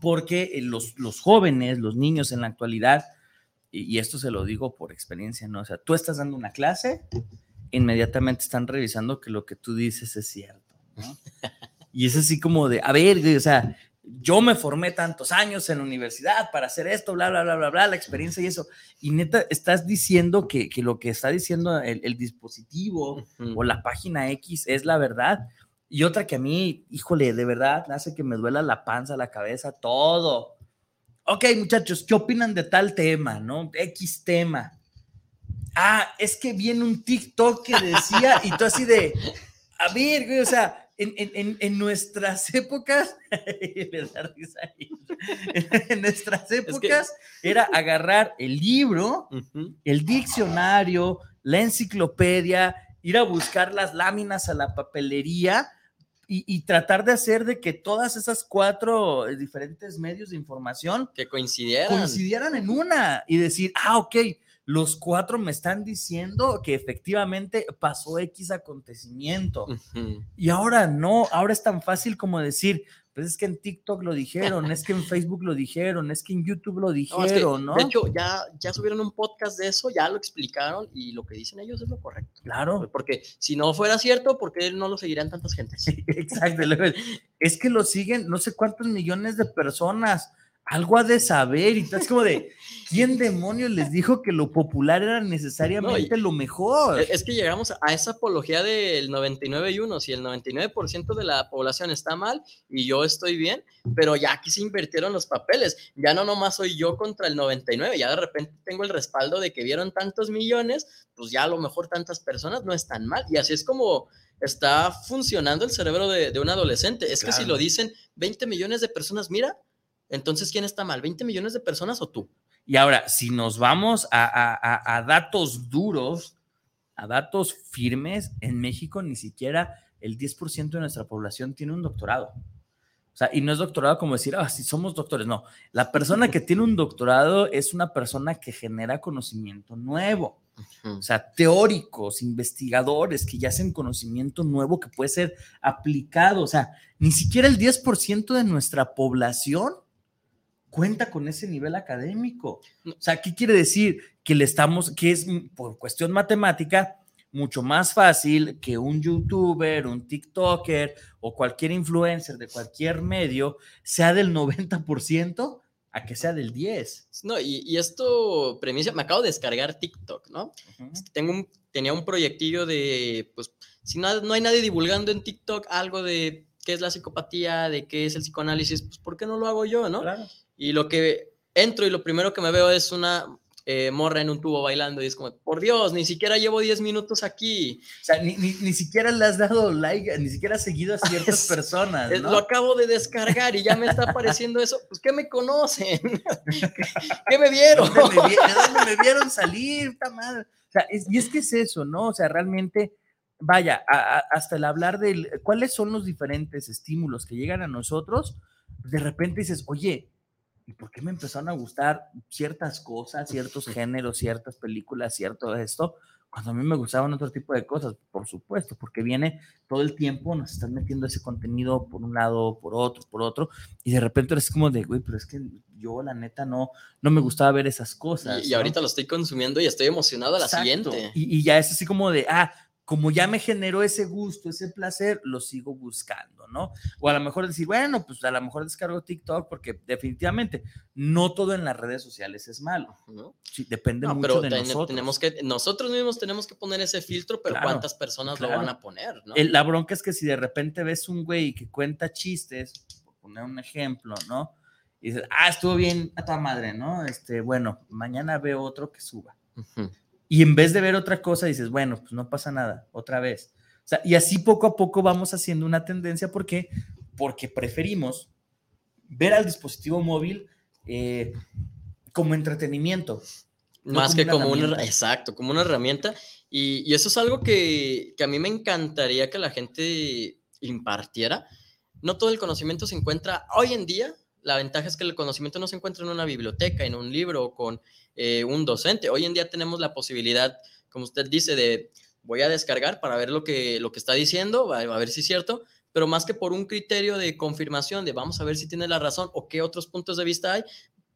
porque eh, los, los jóvenes, los niños en la actualidad, y, y esto se lo digo por experiencia, ¿no? O sea, tú estás dando una clase, inmediatamente están revisando que lo que tú dices es cierto, ¿no? Y es así como de, a ver, o sea, yo me formé tantos años en la universidad para hacer esto, bla, bla, bla, bla, bla, la experiencia y eso. Y neta, estás diciendo que, que lo que está diciendo el, el dispositivo Ujú. o la página X es la verdad. Y otra que a mí, híjole, de verdad, hace que me duela la panza, la cabeza, todo. Ok, muchachos, ¿qué opinan de tal tema, no? X tema. Ah, es que viene un TikTok que decía, y tú así de, a ver, güey, o sea, en, en- en- en nuestras épocas, en nuestras épocas era agarrar el libro, el diccionario, la enciclopedia, ir a buscar las láminas a la papelería y, y tratar de hacer de que todas esas cuatro eh, diferentes medios de información Que coincidieran. coincidieran en una y decir, ah, ok, los cuatro me están diciendo que efectivamente pasó X acontecimiento. Y ahora no, ahora es tan fácil como decir, pues es que en TikTok lo dijeron, es que en Facebook lo dijeron, es que en YouTube lo No, es que, dijeron, ¿no? De hecho, ya, ya subieron un podcast de eso, ya lo explicaron y lo que dicen ellos es lo correcto. Claro. Porque si no fuera cierto, ¿por qué no lo seguirían tantas gentes? Exacto. Es que lo siguen no sé cuántos millones de personas. Algo ha de saber. Y es como de, ¿quién demonios les dijo que lo popular era necesariamente lo mejor? Es que llegamos a esa apología del 99 y 1, si el 99% de la población está mal y yo estoy bien, pero ya aquí se invirtieron los papeles, ya no nomás soy yo contra el 99, ya de repente tengo el respaldo de que vieron tantos millones, pues ya a lo mejor tantas personas no están mal y así es como está funcionando el cerebro de, de un adolescente. Es que si lo dicen 20 millones de personas, mira, entonces ¿quién está mal? ¿20 millones de personas o tú? Y ahora, si nos vamos a, a- a- a datos duros, a datos firmes, en México ni siquiera el 10% de nuestra población tiene un doctorado. O sea, y no es doctorado como decir, ah, sí, somos doctores. No, la persona que tiene un doctorado es una persona que genera conocimiento nuevo. O sea, teóricos, investigadores que ya hacen conocimiento nuevo que puede ser aplicado. O sea, ni siquiera el 10% de nuestra población cuenta con ese nivel académico. O sea, ¿qué quiere decir? Que le estamos, que es mm, por cuestión matemática, mucho más fácil que un youtuber, un TikToker o cualquier influencer de cualquier medio sea del 90% a que sea del 10. No, y, y esto premisa, me acabo de descargar TikTok, ¿no? Tengo un, tenía un proyectillo de, pues, si no, no hay nadie divulgando en TikTok algo de qué es la psicopatía, de qué es el psicoanálisis, pues, ¿por qué no lo hago yo, no? Claro. Y lo que entro y lo primero que me veo es una eh, morra en un tubo bailando y es como, por Dios, ni siquiera llevo 10 minutos aquí. O sea, ni, ni, ni siquiera le has dado like, ni siquiera has seguido a ciertas Es- personas, ¿no? Lo acabo de descargar y ya me está apareciendo eso. Pues, ¿qué me conocen? ¿Qué me ¿De vieron? dónde me, vi- de dónde me vieron salir? Madre. O sea, es- y es que es eso, ¿no? O sea, realmente, vaya, a- a- hasta el hablar de cuáles son los diferentes estímulos que llegan a nosotros, de repente dices, oye, ¿y por qué me empezaron a gustar ciertas cosas, ciertos géneros, ciertas películas, cierto esto? Cuando a mí me gustaban otro tipo de cosas, por supuesto, porque viene todo el tiempo, nos están metiendo ese contenido por un lado, por otro, por otro, y de repente eres como de, güey, pero es que yo la neta no, no me gustaba ver esas cosas. Y, y ¿no? ahorita lo estoy consumiendo y estoy emocionado a la Exacto. siguiente. Y, y ya es así como de, ah, como ya me generó ese gusto, ese placer, lo sigo buscando, ¿no? O a lo mejor decir, bueno, pues a lo mejor descargo TikTok porque definitivamente no todo en las redes sociales es malo. ¿no? Sí, depende No, mucho pero de ten- nosotros. tenemos que, nosotros mismos tenemos que poner ese filtro, pero Claro, ¿cuántas personas claro. lo van a poner? ¿no? El- la bronca es que si de repente ves un güey que cuenta chistes, por poner un ejemplo, ¿no? Y dices, ah, estuvo bien a tu madre, ¿no? Este, bueno, mañana veo otro que suba. Y en vez de ver otra cosa, dices, bueno, pues no pasa nada, otra vez. O sea, y así poco a poco vamos haciendo una tendencia. ¿Por qué? Porque preferimos ver al dispositivo móvil eh, como entretenimiento. no Más como que como una, herramienta. exacto, como una herramienta. Y, y eso es algo que, que a mí me encantaría que la gente impartiera. No todo el conocimiento se encuentra hoy en día. La ventaja es que el conocimiento no se encuentra en una biblioteca, en un libro o con eh, un docente. Hoy en día tenemos la posibilidad, como usted dice, de voy a descargar para ver lo que, lo que está diciendo, a, a ver si es cierto, pero más que por un criterio de confirmación, de vamos a ver si tiene la razón o qué otros puntos de vista hay,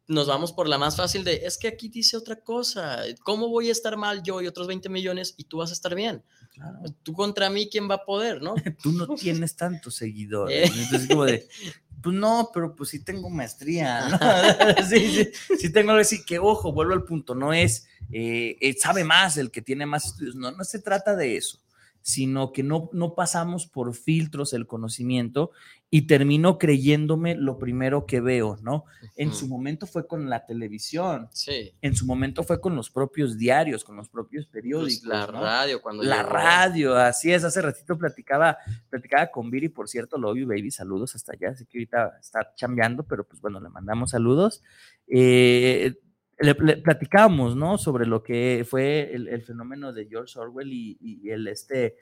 nos vamos por la más fácil de, es que aquí dice otra cosa, ¿cómo voy a estar mal yo y otros 20 millones y tú vas a estar bien? Claro. Tú contra mí, ¿quién va a poder, no? Tú no tienes tantos seguidores. Eh. Entonces, como de, pues no, pero pues sí tengo maestría. ¿no? sí, sí, sí tengo que decir que, ojo, vuelvo al punto, no es, eh, eh, sabe más el que tiene más estudios, no, no se trata de eso, sino que no, no pasamos por filtros el conocimiento y termino creyéndome lo primero que veo, ¿no? En su momento fue con la televisión, Sí, en su momento fue con los propios diarios, con los propios pues periódicos. la ¿no? radio cuando La llegó. radio, así es. Hace ratito platicaba, platicaba con Viri, por cierto, Love you, baby, saludos hasta allá. Así que ahorita está chambeando, pero pues bueno, le mandamos saludos. Eh, le, le platicábamos, ¿no? Sobre lo que fue el, el fenómeno de George Orwell y, y el este,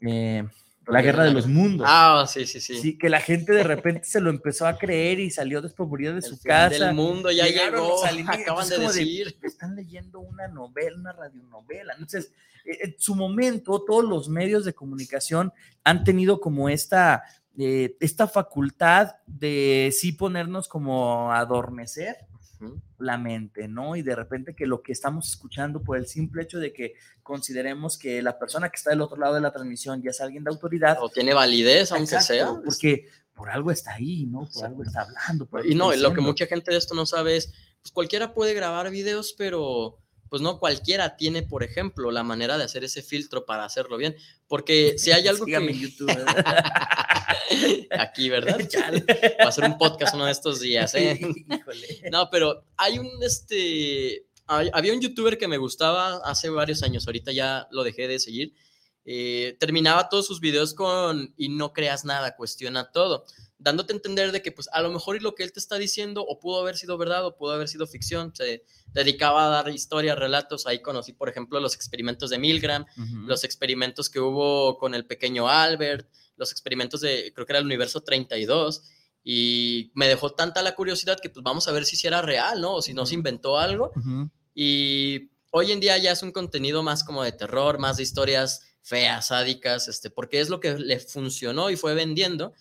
eh, la guerra de los mundos. Ah, sí, sí, sí. Sí, que la gente de repente se lo empezó a creer y salió desprovenido de El su fin casa. del mundo ya Llegaron llegó, acaban de decir. están leyendo una novela, una radionovela. Entonces, eh, en su momento, todos los medios de comunicación han tenido como esta, eh, esta facultad de sí ponernos como adormecer La mente, ¿no? Y de repente que lo que estamos escuchando por el simple hecho de que consideremos que la persona que está del otro lado de la transmisión ya es alguien de autoridad, O tiene validez, aunque Exacto, sea. porque por algo está ahí, ¿no? Por Exacto. algo está hablando. por algo Y no, está lo que mucha gente de esto no sabe es, pues cualquiera puede grabar videos, pero pues no cualquiera tiene, por ejemplo, la manera de hacer ese filtro para hacerlo bien. Porque si hay algo Sígame en que... YouTube. Aquí, ¿verdad? Chale. Va a ser un podcast uno de estos días, ¿eh? Híjole. No, pero hay un, este, hay- había un youtuber que me gustaba hace varios años, ahorita ya lo dejé de seguir. eh, terminaba todos sus videos con y no creas nada, cuestiona todo, dándote a entender de que pues a lo mejor y lo que él te está diciendo o pudo haber sido verdad o pudo haber sido ficción, se dedicaba a dar historias, relatos, ahí conocí por ejemplo los experimentos de Milgram, los experimentos que hubo con el pequeño Albert, los experimentos de, creo que era el universo 32, y me dejó tanta la curiosidad que pues vamos a ver si sí era real, ¿no? O si no se inventó algo. Y hoy en día ya es un contenido más como de terror, más de historias feas, sádicas, este, porque es lo que le funcionó y fue vendiendo.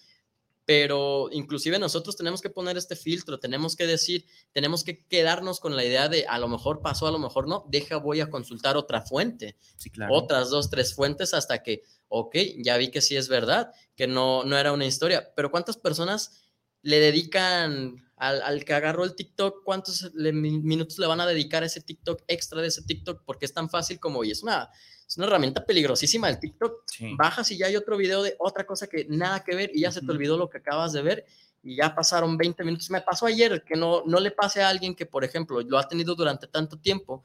Pero inclusive nosotros tenemos que poner este filtro, tenemos que decir, tenemos que quedarnos con la idea de a lo mejor pasó, a lo mejor no, deja, voy a consultar otra fuente, Sí, claro. otras dos, tres fuentes hasta que, ok, ya vi que sí es verdad, que no, no era una historia, pero ¿cuántas personas le dedican al, al que agarró el TikTok, cuántos le- minutos le van a dedicar a ese TikTok extra de ese TikTok? Porque es tan fácil como, y es una, es una herramienta peligrosísima el TikTok, Sí. bajas y ya hay otro video de otra cosa que nada que ver y ya se te olvidó lo que acabas de ver y ya pasaron 20 minutos. Me pasó ayer que no, no le pase a alguien que, por ejemplo, lo ha tenido durante tanto tiempo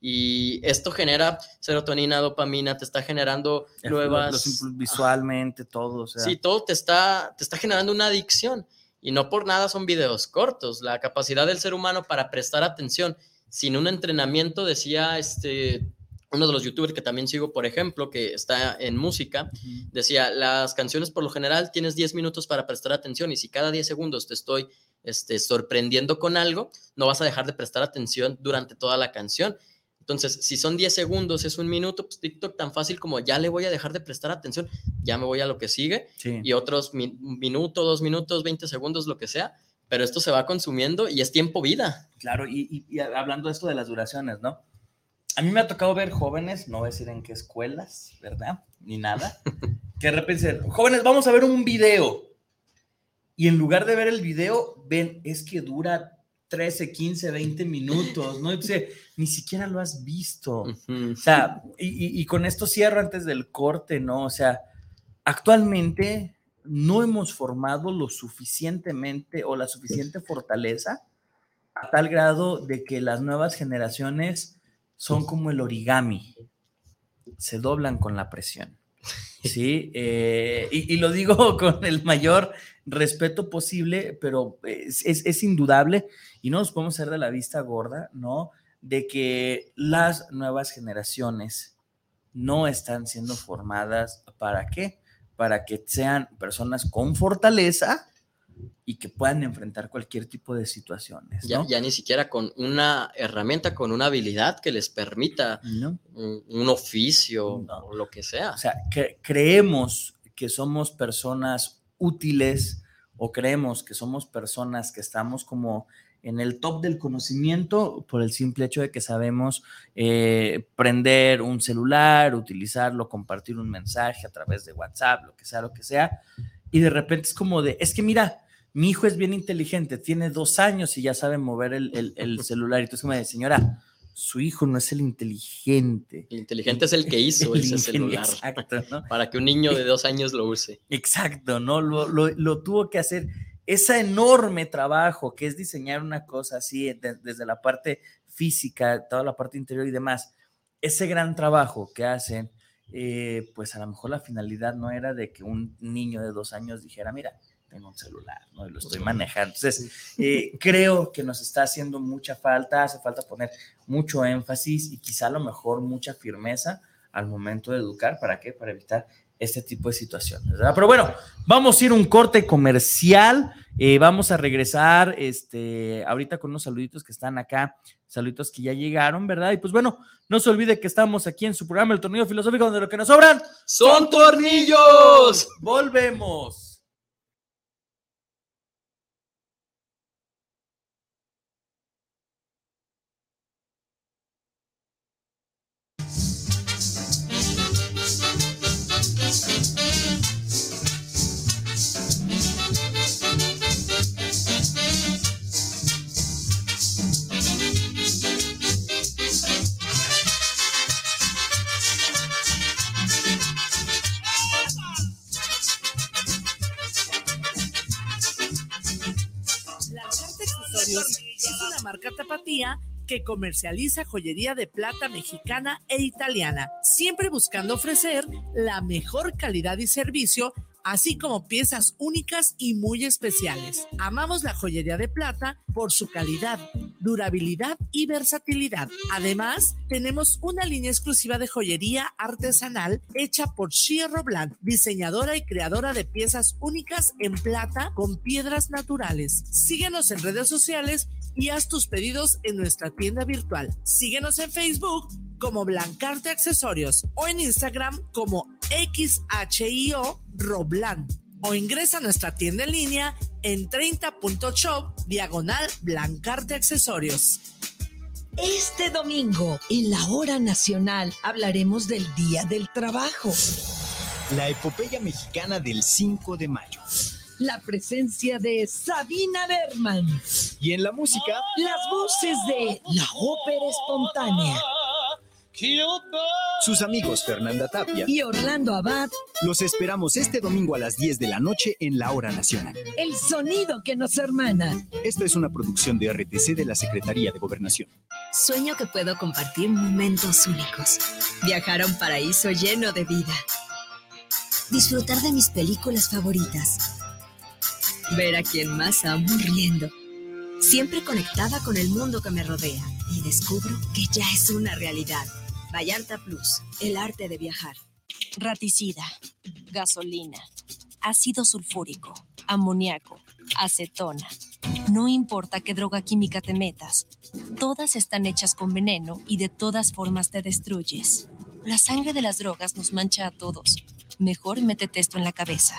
y esto genera serotonina, dopamina, te está generando Los- nuevas... visualmente, todo. O sea, Sí, todo te está, te está generando una adicción y no por nada son videos cortos. La capacidad del ser humano para prestar atención sin un entrenamiento, decía este, uno de los youtubers que también sigo, por ejemplo, que está en música, decía, las canciones por lo general tienes 10 minutos para prestar atención y si cada 10 segundos te estoy este, sorprendiendo con algo, no vas a dejar de prestar atención durante toda la canción. Entonces, si son 10 segundos, es un minuto, pues TikTok tan fácil como ya le voy a dejar de prestar atención, ya me voy a lo que sigue Sí. y otros mi- minuto, dos minutos, 20 segundos, lo que sea, pero esto se va consumiendo y es tiempo vida. Claro, y, y- y hablando de esto de las duraciones, ¿no? A mí me ha tocado ver jóvenes, no voy a decir en qué escuelas, ¿verdad? Ni nada, que de repente dicen, jóvenes, vamos a ver un video. Y en lugar de ver el video, ven, es que dura 13, 15, 20 minutos, ¿no? Entonces, ni siquiera lo has visto. O sea, y, y- y con esto cierro antes del corte, ¿no? O sea, actualmente no hemos formado lo suficientemente o la suficiente fortaleza a tal grado de que las nuevas generaciones son como el origami, se doblan con la presión. Sí, Eh, y, y lo digo con el mayor respeto posible, pero es, es- es indudable y no nos podemos hacer de la vista gorda, ¿no? De que las nuevas generaciones no están siendo formadas para qué? Para que sean personas con fortaleza y que puedan enfrentar cualquier tipo de situaciones, Ya, ¿no? ya ni siquiera con una herramienta, con una habilidad que les permita ¿No? un, un oficio No. o lo que sea. O sea, que creemos que somos personas útiles o creemos que somos personas que estamos como en el top del conocimiento por el simple hecho de que sabemos eh, prender un celular, utilizarlo, compartir un mensaje a través de WhatsApp, lo que sea, lo que sea. Y de repente es como de, es que mira, mi hijo es bien inteligente, tiene dos años y ya sabe mover el, el- el celular. Y tú es como de, señora, su hijo no es el inteligente. El inteligente es el que hizo El ese celular Exacto, ¿no? para que un niño de dos años lo use. Exacto, ¿no? Lo, lo- lo tuvo que hacer. Ese enorme trabajo que es diseñar una cosa así, de- desde la parte física, toda la parte interior y demás, ese gran trabajo que hacen, eh, pues a lo mejor la finalidad no era de que un niño de dos años dijera, mira, tengo un celular, ¿no? Y lo estoy manejando. Entonces, eh, creo que nos está haciendo mucha falta, hace falta poner mucho énfasis y quizá a lo mejor mucha firmeza al momento de educar. ¿Para qué? Para evitar este tipo de situaciones. ¿verdad? Pero bueno, vamos a ir a un corte comercial. eh, vamos a regresar este, ahorita con unos saluditos que están acá, saluditos que ya llegaron, ¿verdad? Y pues bueno, no se olvide que estamos aquí en su programa El Tornillo Filosófico, donde lo que nos sobran ¡Son tornillos! volvemos. Marca tapatía que comercializa joyería de plata mexicana e italiana, siempre buscando ofrecer la mejor calidad y servicio, así como piezas únicas y muy especiales. Amamos la joyería de plata por su calidad, durabilidad y versatilidad. Además, tenemos una línea exclusiva de joyería artesanal hecha por Shia Roblan, diseñadora y creadora de piezas únicas en plata con piedras naturales. Síguenos en redes sociales y haz tus pedidos en nuestra tienda virtual. Síguenos en Facebook como Blancarte Accesorios o en Instagram como XHIO Roblan. o ingresa a nuestra tienda en línea en 30.shop diagonal blancarte accesorios. Este domingo, en la hora nacional, hablaremos del Día del Trabajo. La epopeya mexicana del 5 de mayo. La presencia de Sabina Berman. Y en la música, las voces de la ópera espontánea. Sus amigos Fernanda Tapia y Orlando Abad. Los esperamos este domingo a las 10 de la noche en la hora nacional. El sonido que nos hermana. Esta es una producción de RTC de la Secretaría de Gobernación. Sueño que puedo compartir momentos únicos. Viajar a un paraíso lleno de vida. Disfrutar de mis películas favoritas. Ver a quien más amo riendo. Siempre conectada con el mundo que me rodea. Y descubro que ya es una realidad. Vallarta Plus, el arte de viajar. Raticida, gasolina, ácido sulfúrico, amoníaco, acetona. No importa qué droga química te metas, todas están hechas con veneno y de todas formas te destruyes. La sangre de las drogas nos mancha a todos. Mejor métete esto en la cabeza.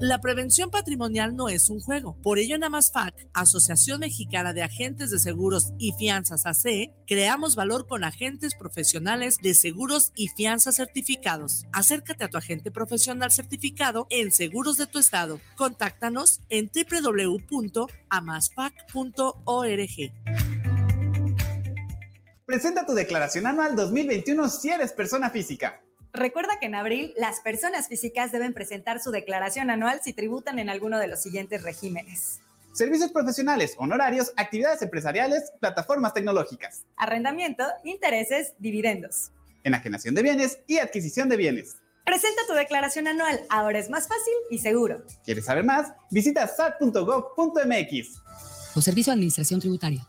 La prevención patrimonial no es un juego. Por ello, en Amasfac, Asociación Mexicana de Agentes de Seguros y Fianzas AC, creamos valor con agentes profesionales de seguros y fianzas certificados. Acércate a tu agente profesional certificado en seguros de tu estado. Contáctanos en www.amasfac.org. Presenta tu declaración anual 2021 si eres persona física. Recuerda que en abril las personas físicas deben presentar su declaración anual si tributan en alguno de los siguientes regímenes. Servicios profesionales, honorarios, actividades empresariales, plataformas tecnológicas. Arrendamiento, intereses, dividendos. Enajenación de bienes y adquisición de bienes. Presenta tu declaración anual, ahora es más fácil y seguro. ¿Quieres saber más? Visita sat.gov.mx. O Servicio de Administración Tributaria.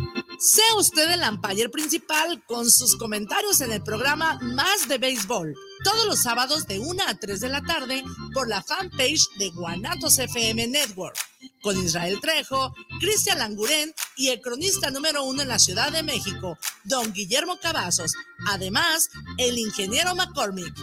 Sea usted el umpire principal con sus comentarios en el programa Más de Béisbol, todos los sábados de 1 a 3 de la tarde por la fanpage de Guanatos FM Network, con Israel Trejo, Cristian Langurén y el cronista número uno en la Ciudad de México, don Guillermo Cavazos, además el ingeniero McCormick.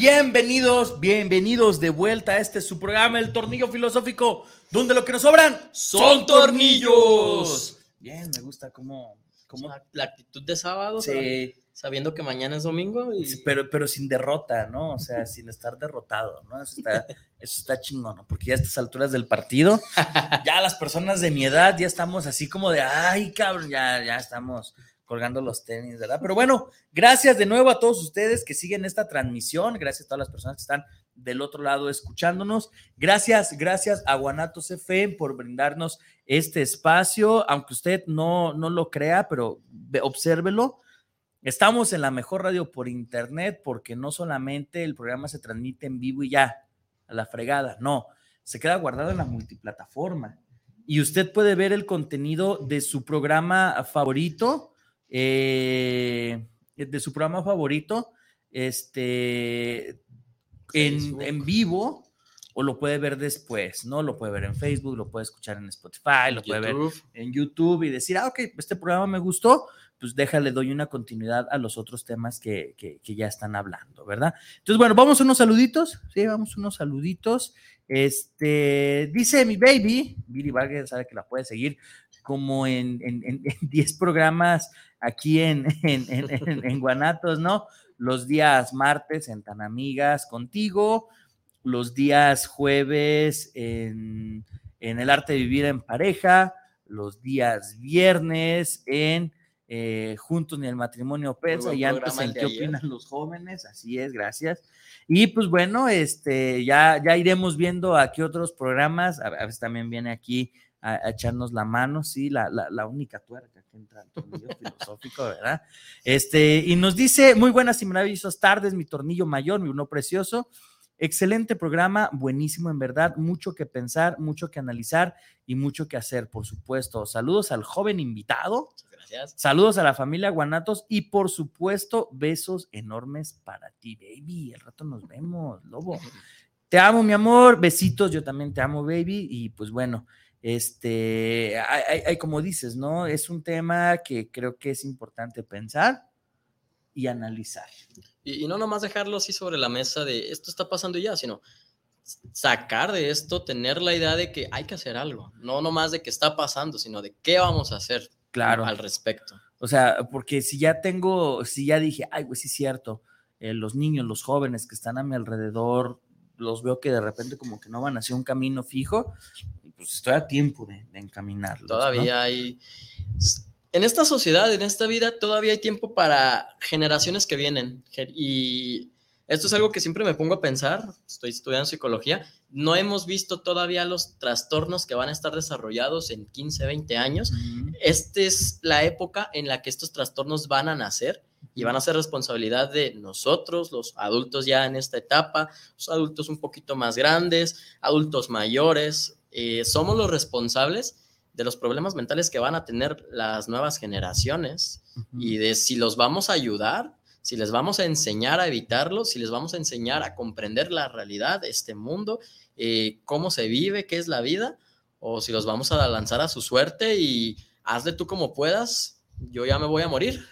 Bienvenidos, bienvenidos de vuelta a este su programa, El Tornillo Filosófico, donde lo que nos sobran son tornillos. Bien, me gusta cómo... cómo... La actitud de sábado, sí. sabiendo que mañana es domingo. Y... Sí, pero, pero sin derrota, ¿no? O sea, sin estar derrotado, ¿no? Eso está, eso está chingón, ¿no? Porque ya a estas alturas del partido, ya las personas de mi edad ya estamos así como de, ay, cabrón, ya, ya estamos colgando los tenis, ¿verdad? Pero bueno, gracias de nuevo a todos ustedes que siguen esta transmisión, gracias a todas las personas que están del otro lado escuchándonos, gracias, gracias a Guanatos FM por brindarnos este espacio, aunque usted no, no lo crea, pero obsérvelo. Estamos en la mejor radio por internet porque no solamente el programa se transmite en vivo y ya, a la fregada, no, se queda guardado en la multiplataforma y usted puede ver el contenido de su programa favorito eh, de su programa favorito, este, en, en, vivo, o lo puede ver después, ¿no? Lo puede ver en Facebook, lo puede escuchar en Spotify, lo puede ver en YouTube y decir, ah, ok, este programa me gustó, pues déjale, doy una continuidad a los otros temas que, que, que, ya están hablando, ¿verdad? Entonces, bueno, vamos a unos saluditos, sí, vamos a unos saluditos. Este, dice mi baby, Billy Vargas, sabe que la puede seguir como en 10 programas aquí en, en, en, en, Guanatos, ¿no? Los días martes en Tan Amigas contigo, los días jueves en, en el arte de vivir en pareja, los días viernes en eh, Juntos ni el matrimonio pesa y antes en qué ayer. opinan los jóvenes, así es, gracias. Y pues bueno, este, ya, ya iremos viendo aquí otros programas, a veces también viene aquí a, a echarnos la mano, sí, la, la, la única tuerca que entra al tornillo filosófico, ¿verdad? Este, y nos dice, muy buenas y maravillosas tardes, mi tornillo mayor, mi uno precioso. Excelente programa, buenísimo en verdad, mucho que pensar, mucho que analizar y mucho que hacer, por supuesto. Saludos al joven invitado, Gracias. saludos a la familia Guanatos y por supuesto besos enormes para ti, baby. El rato nos vemos, lobo. Te amo, mi amor, besitos, yo también te amo, baby. Y pues bueno, este, hay, hay- como dices, ¿no? Es un tema que creo que es importante pensar y analizar. Y, y no nomás dejarlo así sobre la mesa de esto está pasando ya, sino sacar de esto, tener la idea de que hay que hacer algo. No nomás de que está pasando, sino de qué vamos a hacer Claro. al respecto. O sea, porque si ya tengo, si ya dije, ay, pues sí es cierto, eh, los niños, los jóvenes que están a mi alrededor, los veo que de repente como que no van hacia un camino fijo, pues estoy a tiempo de, de encaminarlos. ¿no? Todavía hay... En esta sociedad, en esta vida, todavía hay tiempo para generaciones que vienen. Y esto es algo que siempre me pongo a pensar, estoy estudiando psicología, no hemos visto todavía los trastornos que van a estar desarrollados en 15, 20 años. Esta es la época en la que estos trastornos van a nacer y van a ser responsabilidad de nosotros, los adultos ya en esta etapa, los adultos un poquito más grandes, adultos mayores. Eh, somos los responsables de los problemas mentales que van a tener las nuevas generaciones y de si los vamos a ayudar, si les vamos a enseñar a evitarlos, si les vamos a enseñar a comprender la realidad, este mundo, eh, cómo se vive, qué es la vida, o si los vamos a lanzar a su suerte y hazle tú como puedas, yo ya me voy a morir,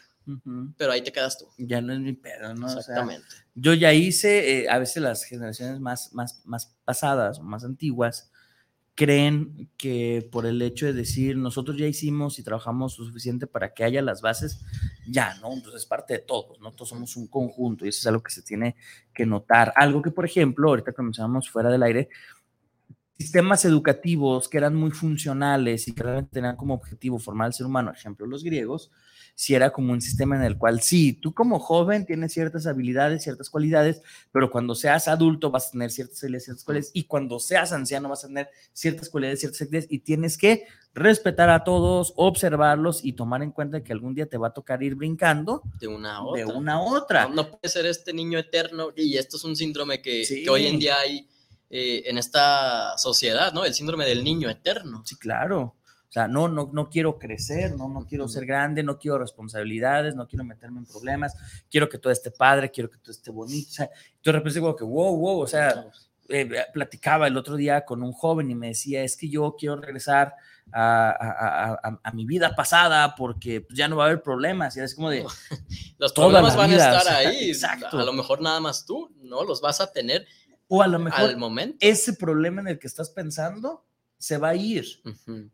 pero ahí te quedas tú. Ya no es mi pedo, ¿no? O sea, Exactamente. yo ya hice, eh, a veces las generaciones más, más, más pasadas o más antiguas creen que por el hecho de decir nosotros ya hicimos y trabajamos lo suficiente para que haya las bases, ya, ¿no? Entonces es parte de todos, ¿no? Todos somos un conjunto y eso es algo que se tiene que notar. Algo que, por ejemplo, ahorita que mencionamos fuera del aire, sistemas educativos que eran muy funcionales y que realmente tenían como objetivo formar al ser humano, ejemplo, los griegos, si era como un sistema en el cual sí, tú como joven tienes ciertas habilidades, ciertas cualidades, pero cuando seas adulto vas a tener ciertas habilidades, ciertas cualidades, y cuando seas anciano vas a tener ciertas cualidades, ciertas actividades, y tienes que respetar a todos, observarlos y tomar en cuenta que algún día te va a tocar ir brincando De una a otra. de una a otra. No, no puede ser este niño eterno y esto es un síndrome que, Sí. que hoy en día hay eh, en esta sociedad, ¿no? El síndrome del niño eterno. Sí, claro. O sea, no, no, no quiero crecer, no, no quiero ser grande, no quiero responsabilidades, no quiero meterme en problemas, quiero que todo esté padre, quiero que todo esté bonito. O sea, yo de repente digo que, wow, wow, o sea, eh, platicaba el otro día con un joven y me decía, es que yo quiero regresar a, a- a- mi vida pasada porque pues, ya no va a haber problemas. Y es como de... Los problemas van vida, a o estar sea, ahí. exacto. A lo mejor nada más tú, ¿no? Los vas a tener O a lo mejor al momento. ese problema en el que estás pensando se va a ir.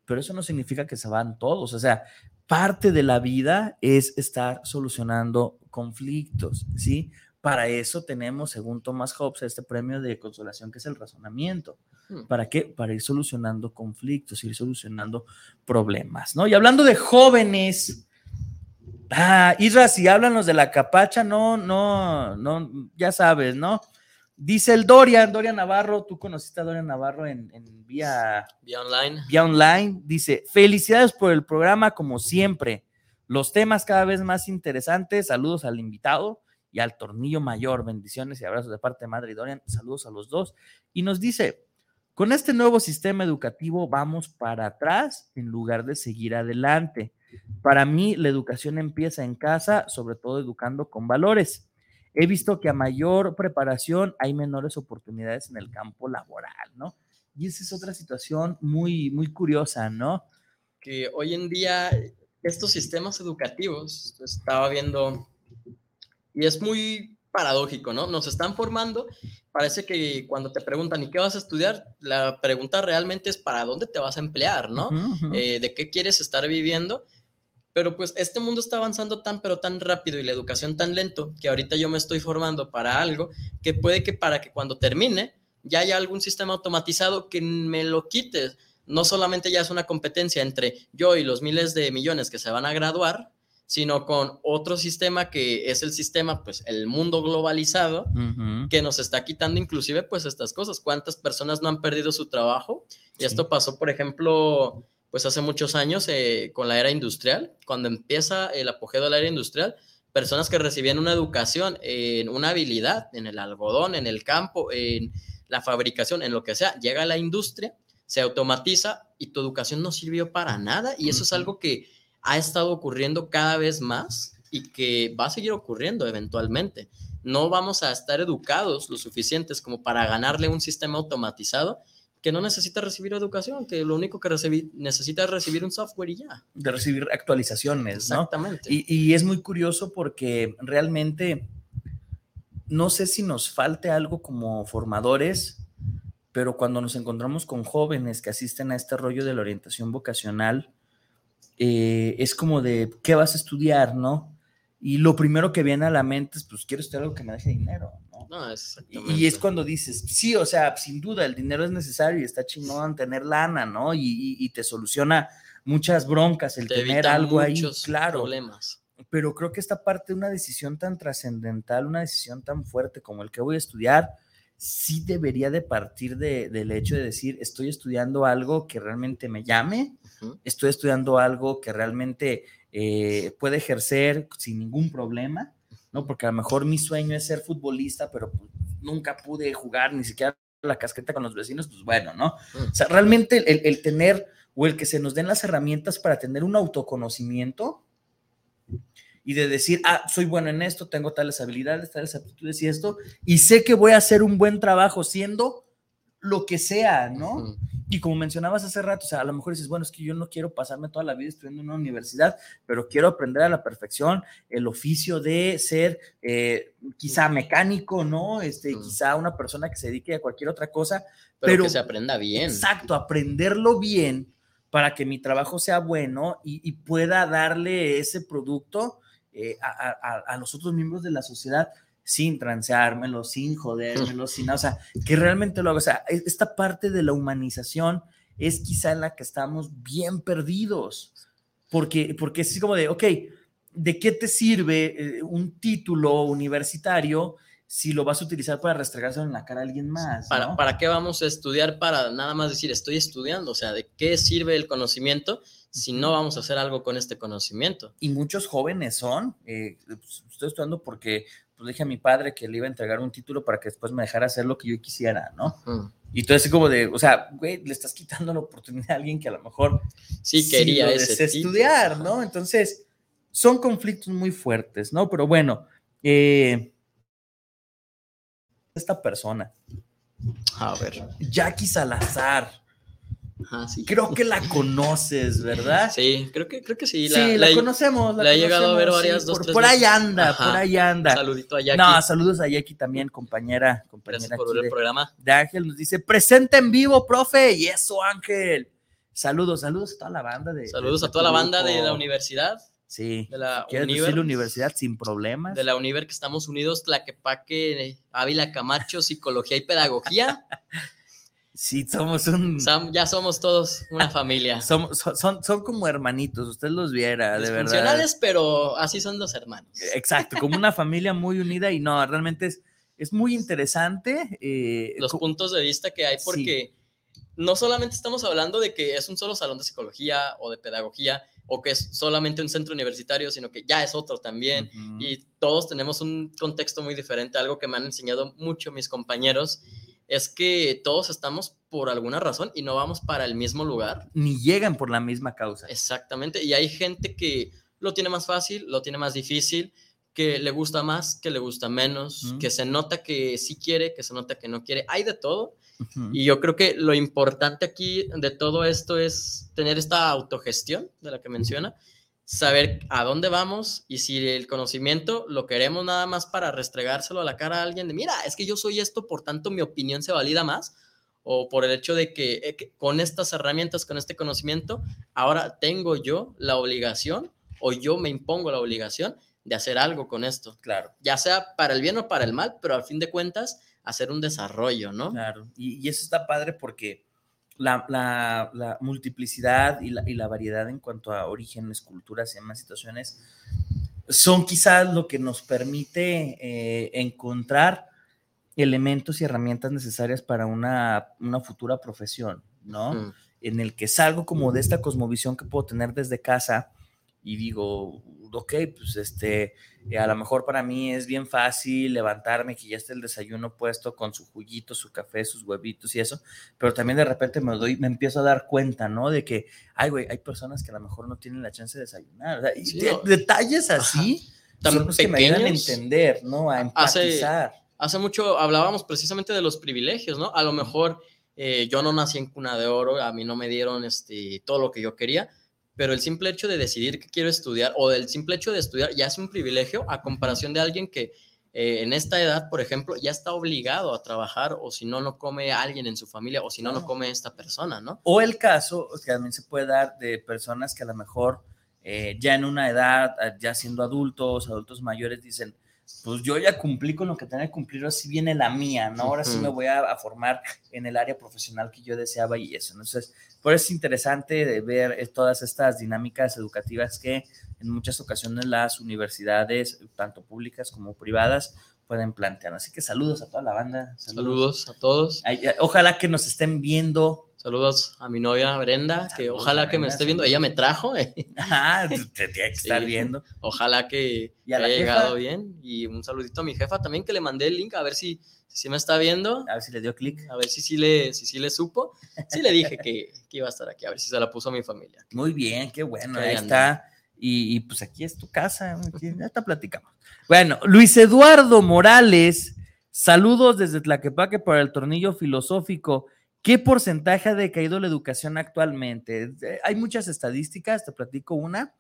Pero eso no significa que se van todos. O sea, parte de la vida es estar solucionando conflictos, ¿sí? Para eso tenemos, según Thomas Hobbes, este premio de consolación que es el razonamiento. Hmm. ¿Para qué? Para ir solucionando conflictos, ir solucionando problemas, ¿no? Y hablando de jóvenes, ah, Isra, si háblanos de la capacha, no, no, no, ya sabes, ¿no? Dice el Dorian, Dorian Navarro, tú conociste a Dorian Navarro en, en vía Vía online. vía online. Dice, felicidades por el programa como siempre. Los temas cada vez más interesantes. Saludos al invitado y al tornillo mayor. Bendiciones y abrazos de parte de Madre y Dorian. Saludos a los dos. Y nos dice, con este nuevo sistema educativo vamos para atrás en lugar de seguir adelante. Para mí, la educación empieza en casa, sobre todo educando con valores. He visto que a mayor preparación hay menores oportunidades en el campo laboral, ¿no? Y esa es otra situación muy, muy curiosa, ¿no? que hoy en día estos sistemas educativos, estaba viendo, y es muy paradójico, ¿no? Nos están formando, parece que cuando te preguntan, ¿y qué vas a estudiar? La pregunta realmente es, ¿para dónde te vas a emplear, ¿no? Ujú, ujú. Eh, ¿De qué quieres estar viviendo? Pero pues este mundo está avanzando tan, pero tan rápido y la educación tan lento que ahorita yo me estoy formando para algo que puede que para que cuando termine ya haya algún sistema automatizado que me lo quite. no solamente ya es una competencia entre yo y los miles de millones que se van a graduar, sino con otro sistema que es el sistema, pues el mundo globalizado, que nos está quitando inclusive pues estas cosas. ¿Cuántas personas no han perdido su trabajo? Y esto pasó, por ejemplo, pues hace muchos años eh, con la era industrial, cuando empieza el apogeo de la era industrial, personas que recibían una educación en una habilidad, en el algodón, en el campo, en la fabricación, en lo que sea, llega la industria, se automatiza y tu educación no sirvió para nada y eso es algo que ha estado ocurriendo cada vez más y que va a seguir ocurriendo eventualmente. No vamos a estar educados lo suficientes como para ganarle un sistema automatizado que no necesita recibir educación, que lo único que necesita es recibir un software y ya. De recibir actualizaciones, Exactamente. Y, y es muy curioso porque realmente no sé si nos falte algo como formadores, pero cuando nos encontramos con jóvenes que asisten a este rollo de la orientación vocacional, eh, es como de, ¿qué vas a estudiar, no? Y lo primero que viene a la mente es, pues quiero estudiar algo que me deje dinero, ¿no? Y es cuando dices, sí, o sea, sin duda, el dinero es necesario y está chingón tener lana, ¿no? Y, te soluciona muchas broncas el tener algo ahí, claro. Problemas. Pero creo que esta parte de una decisión tan trascendental, una decisión tan fuerte como el que voy a estudiar, sí debería de partir del hecho de decir, estoy estudiando algo que realmente me llame, estoy estudiando algo que realmente eh, puede ejercer sin ningún problema, ¿no? Porque a lo mejor mi sueño es ser futbolista, pero pues, nunca pude jugar ni siquiera la casqueta con los vecinos, pues bueno, ¿no? O sea, realmente el, el tener o el que se nos den las herramientas para tener un autoconocimiento, y de decir, ah, soy bueno en esto, tengo tales habilidades, tales aptitudes y esto, y sé que voy a hacer un buen trabajo siendo lo que sea, ¿no? Y como mencionabas hace rato, o sea, a lo mejor dices, bueno, es que yo no quiero pasarme toda la vida estudiando en una universidad, pero quiero aprender a la perfección el oficio de ser eh, quizá mecánico, ¿no? Este, quizá una persona que se dedique a cualquier otra cosa, pero, que se aprenda bien. Exacto, aprenderlo bien para que mi trabajo sea bueno y, y pueda darle ese producto eh, a, los otros miembros de la sociedad sin transeármelo, sin jodérmelo, sin, o sea, que realmente lo haga. O sea, e, esta parte de la humanización es quizá en la que estamos bien perdidos, porque, porque es así como de, ok, ¿de qué te sirve eh, un título universitario si lo vas a utilizar para restregárselo en la cara a alguien más? ¿Para, ¿Para qué vamos a estudiar? Para nada más decir, estoy estudiando, o sea, ¿de qué sirve el conocimiento si no vamos a hacer algo con este conocimiento. Y muchos jóvenes son, eh, pues, estoy estudiando porque pues, dije a mi padre que le iba a entregar un título para que después me dejara hacer lo que yo quisiera, ¿no? Y todo así como de, o sea, güey, le estás quitando la oportunidad a alguien que a lo mejor sí quería ese estudiar, ¿no? Entonces, son conflictos muy fuertes, ¿no? Pero bueno, eh, esta persona. A ver. Jackie Salazar Creo que la conoces, ¿verdad? Sí, creo que, creo que sí. La, sí, la, conocemos. La, he llegado a ver varias, dos, por, por ahí anda, por ahí anda. Saludito a Jackie. No, saludos a Jackie también, compañera. compañera por ver el programa. De Ángel nos dice, presente en vivo, profe. Y eso, Ángel. Saludos, saludos a toda la banda. De, saludos a toda la banda de la universidad. Sí. De la ¿Quieres decir la universidad sin problemas? De la Univer que estamos unidos, Tlaquepaque, Ávila Camacho, Psicología y Pedagogía. Sí, somos un. ya somos todos una familia. son, son, son como hermanitos, usted los viera, de verdad. pero así son los hermanos. Exacto, como una familia muy unida y no, realmente es, es muy interesante. Eh, los puntos de vista que hay, porque no solamente estamos hablando de que es un solo salón de psicología o de pedagogía o que es solamente un centro universitario, sino que ya es otro también. Y todos tenemos un contexto muy diferente, algo que me han enseñado mucho mis compañeros es que todos estamos por alguna razón y no vamos para el mismo lugar. Ni llegan por la misma causa. Exactamente. Y hay gente que lo tiene más fácil, lo tiene más difícil, que le gusta más, que le gusta menos, que se nota que sí quiere, que se nota que no quiere. Hay de todo. Y yo creo que lo importante aquí de todo esto es tener esta autogestión de la que menciona saber a dónde vamos y si el conocimiento lo queremos nada más para restregárselo a la cara a alguien de, mira, es que yo soy esto, por tanto mi opinión se valida más, o por el hecho de que, eh, con estas herramientas, con este conocimiento, ahora tengo yo la obligación o yo me impongo la obligación de hacer algo con esto. Claro. Ya sea para el bien o para el mal, pero al fin de cuentas, hacer un desarrollo, ¿no? Claro. Y, y eso está padre porque la, la- la multiplicidad y la, y la variedad en cuanto a orígenes, culturas y demás situaciones son quizás lo que nos permite eh, encontrar elementos y herramientas necesarias para una, una futura profesión, ¿no? Mm. En el que salgo como de esta cosmovisión que puedo tener desde casa y digo, ok, pues este, eh, a lo mejor para mí es bien fácil levantarme, que ya esté el desayuno puesto con su juguito, su café, sus huevitos y eso, pero también de repente me doy, me empiezo a dar cuenta, ¿no? De que, ay, güey, hay personas que a lo mejor no tienen la chance de desayunar, o sea, y Sí, de- no. detalles así Tan son los que me ayudan a entender, ¿no? A Hace, empatizar. hace mucho hablábamos precisamente de los privilegios, ¿no? A lo mejor eh, yo no nací en cuna de oro, a mí no me dieron este, todo lo que yo quería, pero el simple hecho de decidir que quiero estudiar o del simple hecho de estudiar ya es un privilegio a comparación de alguien que eh, en esta edad, por ejemplo, ya está obligado a trabajar o si no, no come alguien en su familia o si no, no come esta persona, ¿no? O el caso que también se puede dar de personas que a lo mejor eh, ya en una edad, ya siendo adultos, adultos mayores, dicen, pues yo ya cumplí con lo que tenía que cumplir, ahora sí viene la mía, ¿no? Ahora sí me voy a, a formar en el área profesional que yo deseaba y eso. Entonces, por eso es interesante de ver eh, todas estas dinámicas educativas que en muchas ocasiones las universidades, tanto públicas como privadas, pueden plantear. Así que saludos a toda la banda. Saludos a todos. Ojalá que nos estén viendo. Saludos a mi novia Brenda, que ojalá que me esté viendo. Ella me trajo. eh. Ah, te tiene que estar Sí, viendo. Ojalá que ¿Y a la haya jefa? llegado bien. Y un saludito a mi jefa también, que le mandé el link a ver si, si me está viendo. A ver si le dio clic. A ver si sí le, si sí le supo. Sí le dije que, que iba a estar aquí, a ver si se la puso a mi familia. Muy bien, qué bueno, ahí está. Y, y, pues aquí es tu casa, aquí ya está platicamos. Bueno, Luis Eduardo Morales, saludos desde Tlaquepaque para el tornillo filosófico. ¿Qué porcentaje ha decaído la educación actualmente? Eh, Hay muchas estadísticas, te platico una.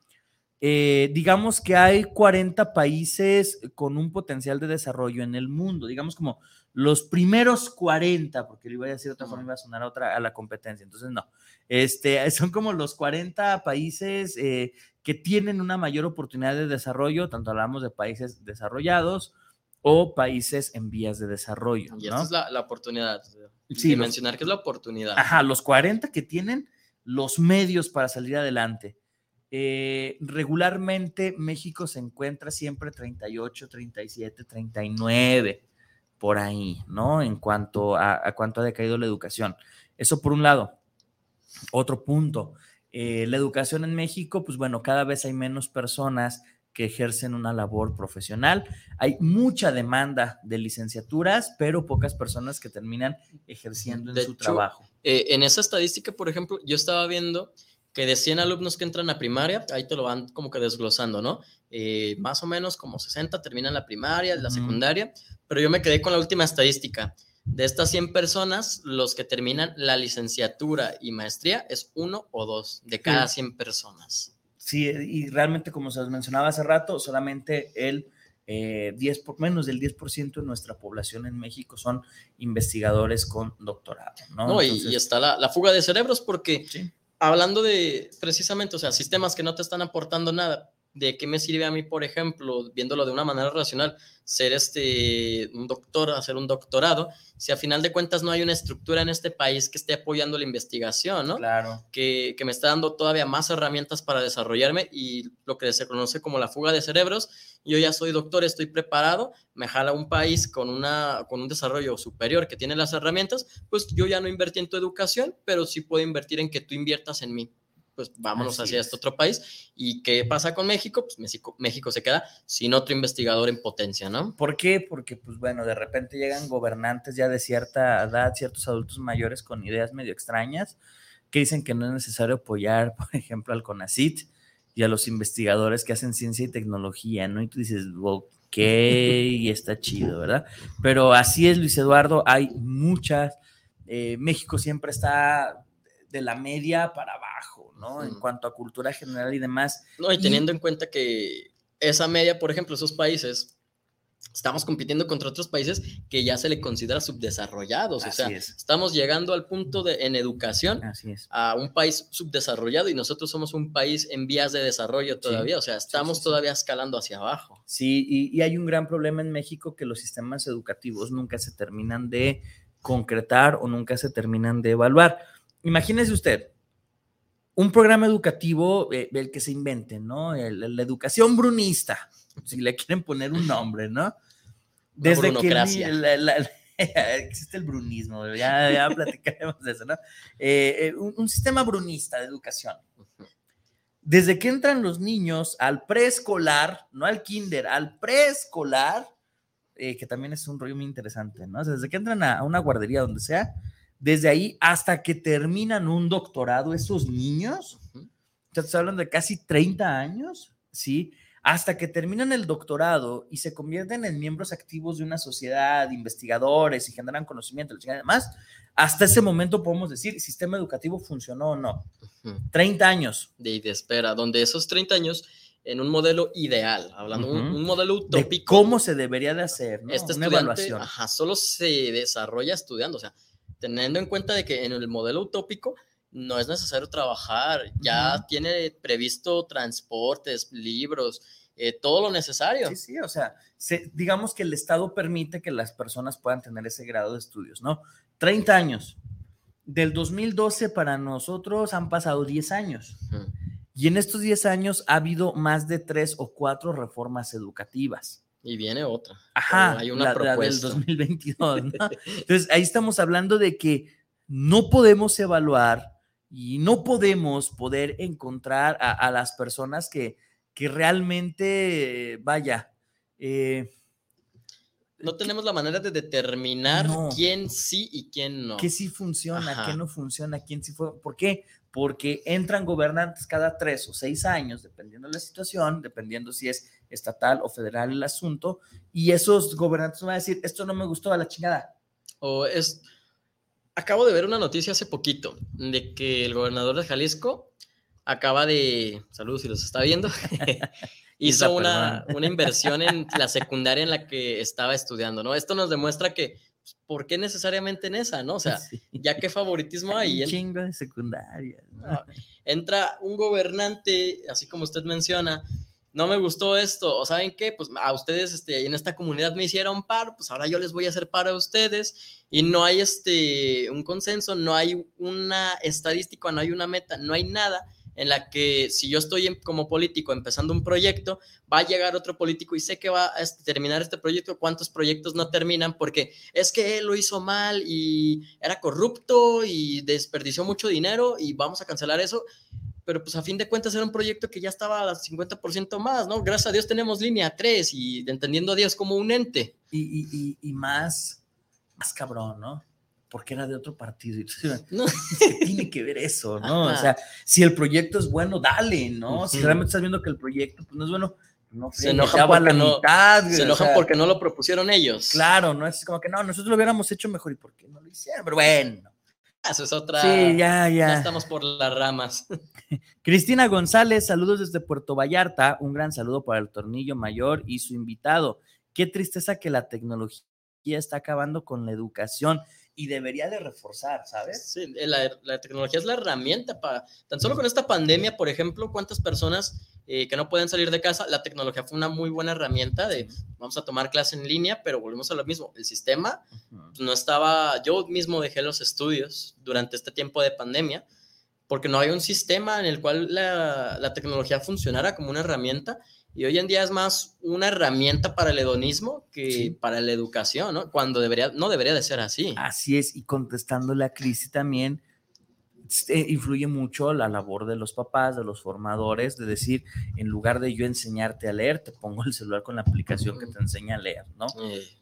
Eh, digamos que hay 40 países con un potencial de desarrollo en el mundo, digamos como los primeros 40, porque le iba a decir de otra forma, iba a sonar a otra a la competencia, entonces no. Este, son como los 40 países eh, que tienen una mayor oportunidad de desarrollo, tanto hablamos de países desarrollados o países en vías de desarrollo. Y ¿no? esta es la, la oportunidad. Sí, de los- mencionar que es la oportunidad. Ajá, los 40 que tienen los medios para salir adelante. Eh, regularmente México se encuentra siempre 38, 37, 39, por ahí, ¿no? En cuanto a, a cuánto ha decaído la educación. Eso por un lado. Otro punto, eh, la educación en México, pues bueno, cada vez hay menos personas que ejercen una labor profesional. Hay mucha demanda de licenciaturas, pero pocas personas que terminan ejerciendo en De su hecho, trabajo. eh, en esa estadística, por ejemplo, yo estaba viendo que de 100 alumnos que entran a primaria, ahí te lo van como que desglosando, ¿no? Eh, más o menos como 60 terminan la primaria, la secundaria, pero yo me quedé con la última estadística. De estas 100 personas, los que terminan la licenciatura y maestría es uno o dos de cada 100 personas. Sí, y realmente, como se os mencionaba hace rato, solamente el eh, 10 por, menos del 10% de nuestra población en México son investigadores con doctorado, ¿no? No, y- Entonces, y, está la, la fuga de cerebros porque hablando de precisamente, o sea, sistemas que no te están aportando nada, ¿de qué me sirve a mí, por ejemplo, viéndolo de una manera racional, ser este un doctor, hacer un doctorado, si a final de cuentas no hay una estructura en este país que esté apoyando la investigación, ¿no? Claro. Que, que me está dando todavía más herramientas para desarrollarme y lo que se conoce como la fuga de cerebros. Yo ya soy doctor, estoy preparado, me jala un país con, una, con un desarrollo superior que tiene las herramientas, pues yo ya no invertí en tu educación, pero sí puedo invertir en que tú inviertas en mí. Pues vámonos Así hacia es. este otro país. ¿Y qué pasa con México? Pues México, México se queda sin otro investigador en potencia, ¿no? ¿Por qué? Porque, pues bueno, de repente llegan gobernantes ya de cierta edad, ciertos adultos mayores con ideas medio extrañas, que dicen que no es necesario apoyar, por ejemplo, al CONACIT y a los investigadores que hacen ciencia y tecnología, ¿no? Y tú dices, ok, está chido, ¿verdad? Pero así es, Luis Eduardo, hay muchas. eh, México siempre está de la media para abajo, ¿no? En Mm. cuanto a cultura general y demás. No, y teniendo en cuenta que esa media, por ejemplo, esos países, estamos compitiendo contra otros países que ya se le considera subdesarrollados. o Así sea, es. estamos llegando al punto de, en educación Así es. a un país subdesarrollado y nosotros somos un país en vías de desarrollo todavía. O sea, estamos todavía escalando hacia abajo. Sí, y, y hay un gran problema en México que los sistemas educativos nunca se terminan de concretar o nunca se terminan de evaluar. imagínese usted, un programa educativo, eh, el que se invente, ¿no? El- la educación brunista, si le quieren poner un nombre, ¿no? Desde que brunocracia. la- la- existe el brunismo, ya, ya platicaremos de eso, ¿no? Eh, eh, un, un sistema brunista de educación. Desde que entran los niños al preescolar, no al kinder, al preescolar, eh, que también es un rollo muy interesante, ¿no? O sea, desde que entran a, a una guardería, donde sea, desde ahí hasta que terminan un doctorado, esos niños, ya te hablan de casi 30 años, ¿sí? Hasta que terminan el doctorado y se convierten en miembros activos de una sociedad, investigadores y generan conocimiento y demás, hasta ese momento podemos decir, sistema educativo funcionó o no. 30 años. De, de espera, donde esos 30 años, en un modelo ideal, hablando un, Ujú. un modelo De utópico, cómo se debería de hacer, ¿no? este Una evaluación. ajá, solo se desarrolla estudiando, o sea, teniendo en cuenta de que en el modelo utópico no es necesario trabajar, ya tiene previsto transportes, libros, eh, todo lo necesario. Sí, sí, o sea, se- digamos que el Estado permite que las personas puedan tener ese grado de estudios, ¿no? 30 años. Del 2012 para nosotros han pasado 10 años. Y en estos 10 años ha habido más de tres o cuatro reformas educativas. Y viene otra. Ajá, hay una la- la del propuesta. 2022, ¿no? Entonces, ahí estamos hablando de que no podemos evaluar y no podemos poder encontrar a, a las personas que, que realmente, vaya, eh, No tenemos la manera de determinar No. quién sí y quién no. qué sí funciona, Ajá. qué no funciona, quién sí fue. ¿Por qué? Porque entran gobernantes cada tres o seis años, dependiendo de la situación, dependiendo si es estatal o federal el asunto, y esos gobernantes van a decir, esto no me gustó a la chingada. O es. Acabo de ver una noticia hace poquito de que el gobernador de Jalisco acaba de. Saludos si los está viendo. Hizo una, una inversión en la secundaria en la que estaba estudiando, ¿no? Esto nos demuestra que, ¿por qué necesariamente en esa, no? O sea, ya qué favoritismo hay. Un En- chingo de secundaria. ¿no? Ah, entra un gobernante, así como usted menciona, no me gustó esto, o saben qué, pues a ustedes este, en esta comunidad me hicieron paro, pues ahora yo les voy a hacer paro a ustedes y no hay este, un consenso, no hay una estadística, no hay una meta, no hay nada en la que si yo estoy como político empezando un proyecto, va a llegar otro político y sé que va a terminar este proyecto, cuántos proyectos no terminan porque es que él lo hizo mal y era corrupto y desperdició mucho dinero y vamos a cancelar eso. Pero pues a fin de cuentas era un proyecto que ya estaba al 50% más, ¿no? Gracias a Dios tenemos línea 3 y entendiendo a Dios como un ente. Y- y- y más, más cabrón, ¿no? Porque era de otro partido. Y tú dices, ¿Qué tiene que ver eso, no? O sea, si el proyecto es bueno, dale, ¿no? Si realmente estás viendo que el proyecto pues, no es bueno, no Se enojan ya porque la no- mitad, Se o enojan sea, porque no lo propusieron ellos. Claro, no es como que no, nosotros lo hubiéramos hecho mejor y por qué no lo hicieron, pero bueno. Eso es otra. Sí, ya, ya. estamos por las ramas. Cristina González, saludos desde Puerto Vallarta. Un gran saludo para el Tornillo Mayor y su invitado. Qué tristeza que la tecnología está acabando con la educación y debería de reforzar, ¿sabes? Sí, eh, la, la tecnología es la herramienta para, tan solo con esta pandemia, por ejemplo, cuántas personas eh, que no pueden salir de casa, la tecnología fue una muy buena herramienta de vamos a tomar clase en línea, pero volvemos a lo mismo, el sistema pues, no estaba, yo mismo dejé los estudios durante este tiempo de pandemia, porque no hay un sistema en el cual la, la tecnología funcionara como una herramienta. Y hoy en día es más una herramienta para el hedonismo que para la educación, ¿no? Cuando debería, no debería de ser así. Así es, y contestando la crisis también, eh, influye mucho la labor de los papás, de los formadores, de decir, en lugar de yo enseñarte a leer, te pongo el celular con la aplicación que te enseña a leer, ¿no?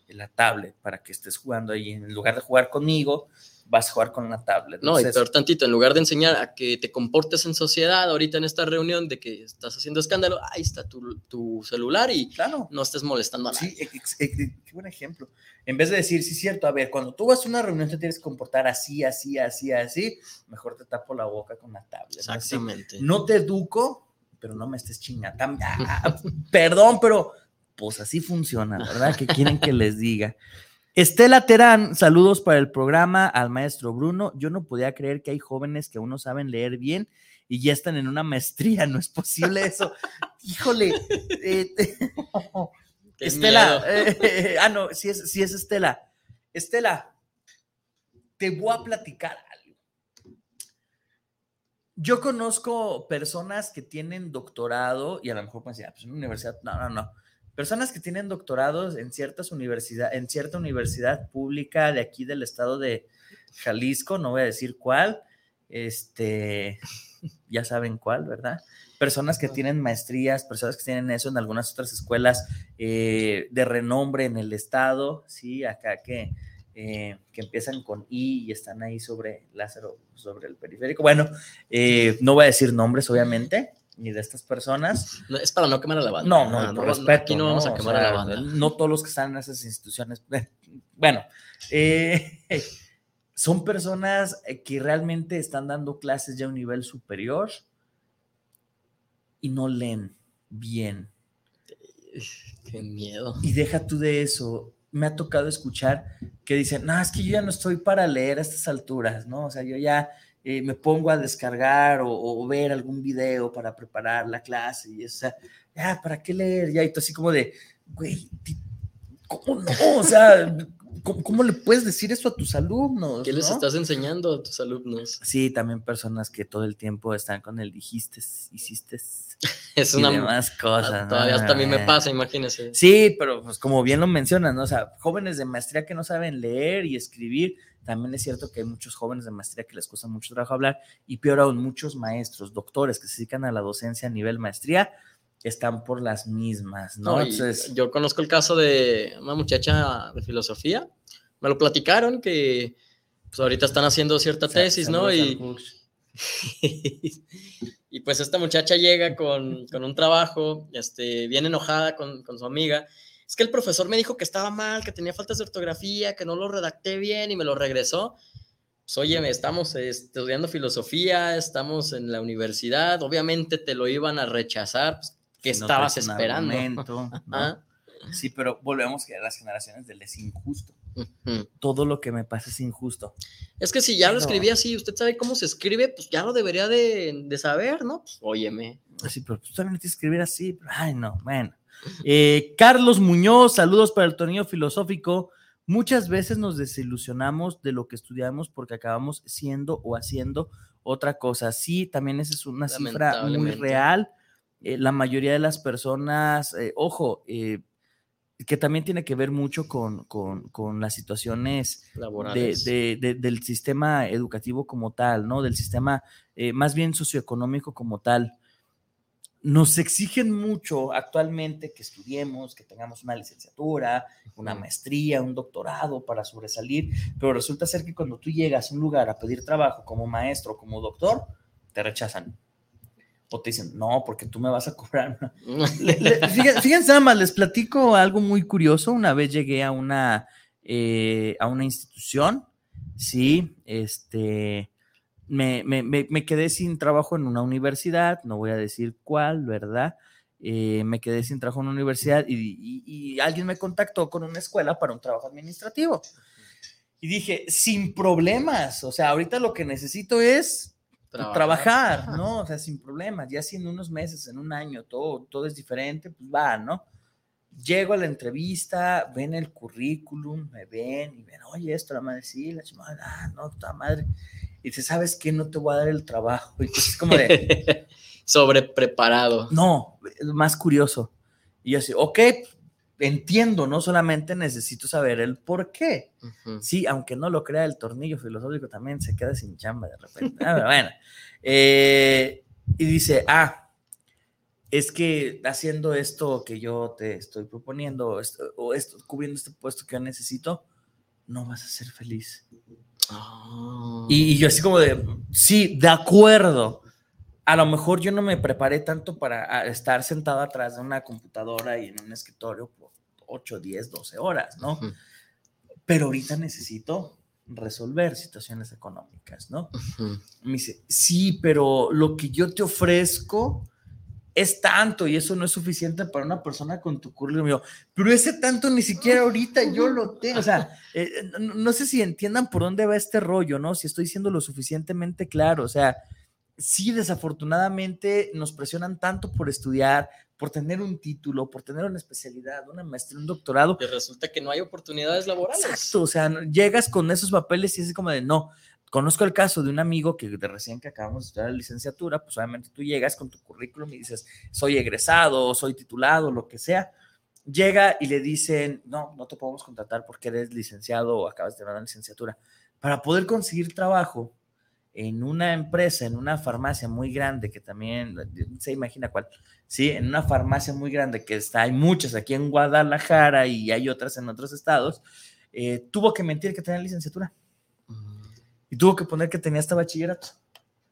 En la tablet, para que estés jugando ahí. En lugar de jugar conmigo, vas a jugar con la tablet. No, y peor tantito, en lugar de enseñar a que te comportes en sociedad, ahorita en esta reunión de que estás haciendo escándalo, ahí está tu, tu celular y no estés molestando a nadie. Sí, ex- ex- qué buen ejemplo. En vez de decir, sí, cierto, a ver, cuando tú vas a una reunión te tienes que comportar así, así, así, así, mejor te tapo la boca con la tablet. ¿no? Así, Exactamente. No te educo, pero no me estés chingando. Tam- ah, Perdón, pero pues así funciona, ¿verdad? Que quieren que les diga. Estela Terán, saludos para el programa, al maestro Bruno. Yo no podía creer que hay jóvenes que aún no saben leer bien y ya están en una maestría. No es posible eso. Híjole. eh, Estela, eh, ah, no, sí es, sí es Estela. Estela, te voy a platicar algo. Yo conozco personas que tienen doctorado y a lo mejor pueden decir, ah, pues en una universidad, no, no, no. Personas que tienen doctorados en ciertas universidades, en cierta universidad pública de aquí del estado de Jalisco, no voy a decir cuál, este, ya saben cuál, ¿verdad? Personas que tienen maestrías, personas que tienen eso en algunas otras escuelas eh, de renombre en el estado, sí, acá que, eh, que empiezan con I y están ahí sobre Lázaro, sobre el periférico. Bueno, eh, no voy a decir nombres, obviamente, ni de estas personas. No, es para no quemar a la banda. No, no, Ah, por no, respeto. Aquí no vamos a O quemar a la banda. No todos los que están en esas instituciones. Bueno, eh, son personas que realmente están dando clases ya a un nivel superior y no leen bien. Qué miedo. Y deja tú de eso. Me ha tocado escuchar que dicen, no, es que yo ya no estoy para leer a estas alturas, ¿no? O sea, yo ya eh, me pongo a descargar o, o ver algún video para preparar la clase y esa, ya, ¿para qué leer? Ya, y tú así como de, güey, ¿cómo no? O sea, ¿cómo, cómo le puedes decir eso a tus alumnos? ¿Qué les no? estás enseñando a tus alumnos? Sí, también personas que todo el tiempo están con el dijiste, hiciste. Es y una demás cosas. ¿no? Todavía hasta a mí me Eh, pasa, imagínese. Sí, pero pues como bien lo mencionas, ¿no? O sea, jóvenes de maestría que no saben leer y escribir, también es cierto que hay muchos jóvenes de maestría que les cuesta mucho trabajo hablar y peor aún, muchos maestros, doctores que se dedican a la docencia a nivel maestría, están por las mismas, ¿no? No, Entonces, yo conozco el caso de una muchacha de filosofía. Me lo platicaron que pues ahorita están haciendo cierta tesis, ¿no? Y, y pues esta muchacha llega con, con un trabajo, este, bien enojada con, con su amiga. Es que el profesor me dijo que estaba mal, que tenía faltas de ortografía, que no lo redacté bien y me lo regresó. Pues óyeme, estamos eh, estudiando filosofía, estamos en la universidad, obviamente te lo iban a rechazar, pues, ¿qué Si estabas esperando? argumento, ¿no? Sí, pero volvemos que a las generaciones del es injusto. Todo lo que me pasa es injusto. Es que si ya lo escribí así, usted sabe cómo se escribe, pues ya lo debería de, de saber, ¿no? Pues, óyeme. Sí, pero tú también tienes que escribir así. pero, Ay, no, bueno. Eh, Carlos Muñoz, saludos para el tornillo filosófico. Muchas veces nos desilusionamos de lo que estudiamos porque acabamos siendo o haciendo otra cosa. Sí, también esa es una cifra muy real. Eh, la mayoría de las personas, eh, ojo, que también tiene que ver mucho con, con- con las situaciones Laborales. de- de- del sistema educativo como tal, ¿no? Del sistema más bien socioeconómico como tal. Nos exigen mucho actualmente que estudiemos, que tengamos una licenciatura, una maestría, un doctorado para sobresalir, pero resulta ser que cuando tú llegas a un lugar a pedir trabajo como maestro, como doctor, te rechazan. O te dicen, no, porque tú me vas a cobrar. Le- le- fíjense, fíjense nada más, les platico algo muy curioso. Una vez llegué a una, eh, a una institución, sí, este, me, me- me- quedé sin trabajo en una universidad, no voy a decir cuál, ¿verdad? Eh, me quedé sin trabajo en una universidad y, y- y alguien me contactó con una escuela para un trabajo administrativo. Y dije, sin problemas, o sea, ahorita lo que necesito es Trabajar. trabajar, ¿no? O sea, sin problemas, ya si en unos meses, en un año, todo, todo es diferente, pues va, ¿no? Llego a la entrevista, ven el currículum, me ven y ven, oye, esto, la madre, sí, la chingada, ah, no, toda madre. Y dice, ¿sabes qué? No te voy a dar el trabajo. Y es como de, Sobrepreparado. no, es más curioso. Y yo así, ok, entiendo, no solamente necesito saber el por qué. Ujú. Sí, aunque no lo crea, el tornillo filosófico también se queda sin chamba de repente. Ah, bueno. Eh, y dice, ah, es que haciendo esto que yo te estoy proponiendo, esto- o esto, cubriendo este puesto que yo necesito, no vas a ser feliz. Ah. Y, y yo así como de, sí, de acuerdo. A lo mejor yo no me preparé tanto para estar sentado atrás de una computadora y en un escritorio por 8, 10, 12 horas, ¿no? Pero ahorita necesito resolver situaciones económicas, ¿no? Me dice, sí, pero lo que yo te ofrezco es tanto y eso no es suficiente para una persona con tu currículum. Yo, pero ese tanto ni siquiera ahorita yo lo tengo. O sea, eh, no, no sé si entiendan por dónde va este rollo, ¿no? Si estoy siendo lo suficientemente claro. O sea, sí, desafortunadamente nos presionan tanto por estudiar, por tener un título, por tener una especialidad, una maestría, un doctorado. Y resulta que no hay oportunidades laborales. Exacto, o sea, llegas con esos papeles y es como de no. Conozco el caso de un amigo que de recién que acabamos de estudiar la licenciatura, pues obviamente tú llegas con tu currículum y dices, soy egresado, soy titulado, lo que sea. Llega y le dicen, no, no te podemos contratar porque eres licenciado o acabas de terminar la licenciatura. Para poder conseguir trabajo en una empresa, en una farmacia muy grande, que también se imagina cuál, sí, en una farmacia muy grande que está, hay muchas aquí en Guadalajara y hay otras en otros estados, eh, tuvo que mentir que tenía licenciatura y tuvo que poner que tenía hasta bachillerato.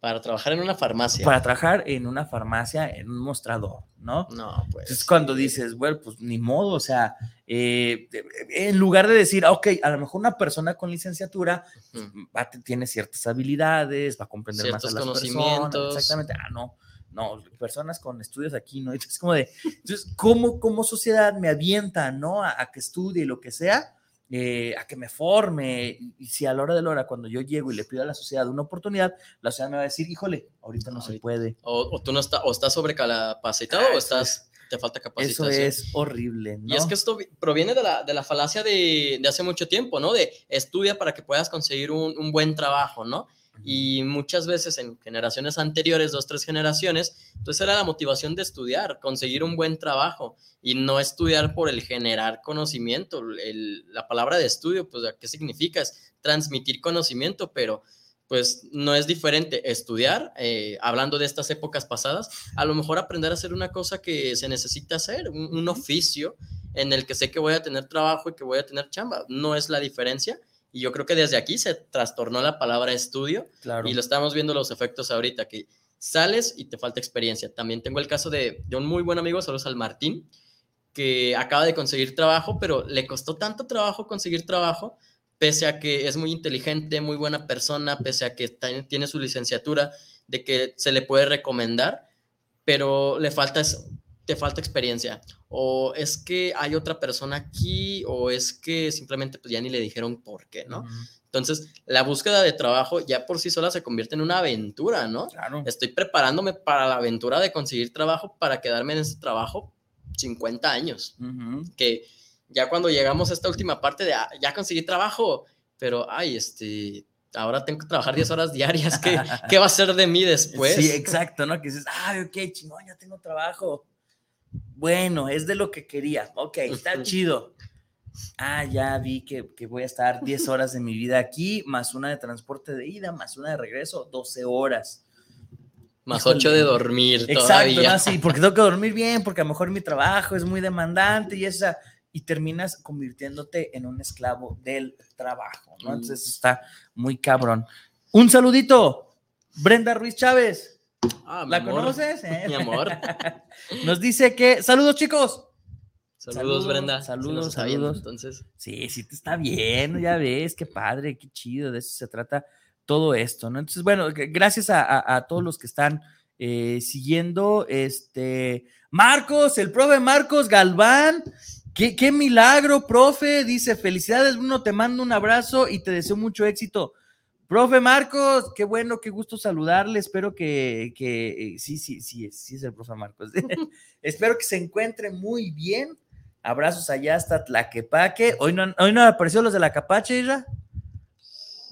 Para trabajar en una farmacia. Para trabajar en una farmacia, en un mostrador, ¿no? No, pues. Es cuando dices, bueno, pues ni modo, o sea, eh, en lugar de decir, ok, a lo mejor una persona con licenciatura pues, va, tiene ciertas habilidades, va a comprender más a las conocimientos. Personas, exactamente, ah, no, no, personas con estudios aquí, ¿no? Es como de, entonces, ¿cómo como sociedad me avienta, ¿no? A, a que estudie lo que sea eh, a que me forme. Y si a la hora de la hora, cuando yo llego y le pido a la sociedad una oportunidad, la sociedad me va a decir, híjole, ahorita no se puede. O, tú no estás, o estás sobrecapacitado o estás, te falta capacitación. Eso es horrible, ¿no? Y es que esto proviene de la, de la falacia de, de, hace mucho tiempo, ¿no? De estudia para que puedas conseguir un, un buen trabajo, ¿no? Y muchas veces en generaciones anteriores, dos, tres generaciones, entonces era la motivación de estudiar, conseguir un buen trabajo y no estudiar por el generar conocimiento. la palabra de estudio, pues, ¿qué significa? Es transmitir conocimiento, pero pues no es diferente estudiar, eh, hablando de estas épocas pasadas, a lo mejor aprender a hacer una cosa que se necesita hacer, un oficio en el que sé que voy a tener trabajo y que voy a tener chamba. No es la diferencia y yo creo que desde aquí se trastornó la palabra estudio claro. y lo estamos viendo los efectos ahorita, que sales y te falta experiencia. También tengo el caso de, de un muy buen amigo, saludos al Martín, que acaba de conseguir trabajo, pero le costó tanto trabajo conseguir trabajo, pese a que es muy inteligente, muy buena persona, pese a que tiene su licenciatura, de que se le puede recomendar, pero le falta te falta experiencia, o es que hay otra persona aquí, o es que simplemente pues ya ni le dijeron por qué, ¿no? Entonces, la búsqueda de trabajo ya por sí sola se convierte en una aventura, ¿no? Claro. Estoy preparándome para la aventura de conseguir trabajo, para quedarme en ese trabajo 50 años, que ya cuando llegamos a esta última parte de, ah, ya conseguí trabajo, pero, ay, este, ahora tengo que trabajar 10 horas diarias, ¿qué, ¿qué va a ser de mí después? Sí, exacto, ¿no? Que dices, ay, ok, chingón, ya tengo trabajo bueno, es de lo que quería. Ok, está chido. Ah, ya vi que, voy a estar 10 horas de mi vida aquí, más una de transporte de ida, más una de regreso, 12 horas. Más 8 de dormir. Exacto, ¿no? sí, porque tengo que dormir bien, porque a lo mejor mi trabajo es muy demandante y esa, y terminas convirtiéndote en un esclavo del trabajo, ¿no? Entonces está muy cabrón. Un saludito, Brenda Ruiz Chávez. Ah, ¿La conoces? Mi amor. Nos dice que. Saludos, chicos. Saludos, Brenda. Saludos, saludos. entonces. Sí, sí te está viendo, ya ves, qué padre, qué chido, de eso se trata todo esto, ¿no? Entonces, bueno, gracias a, todos los que están eh, siguiendo, este, Marcos, el profe Marcos Galván, qué, qué milagro, profe, dice, felicidades, Bruno, te mando un abrazo y te deseo mucho éxito. Profe Marcos, qué bueno, qué gusto saludarle. Espero que, que eh, sí, sí, sí, sí es el profe Marcos. Espero que se encuentre muy bien. Abrazos allá hasta Tlaquepaque. Hoy no, hoy no apareció los de la Capache, ¿ya?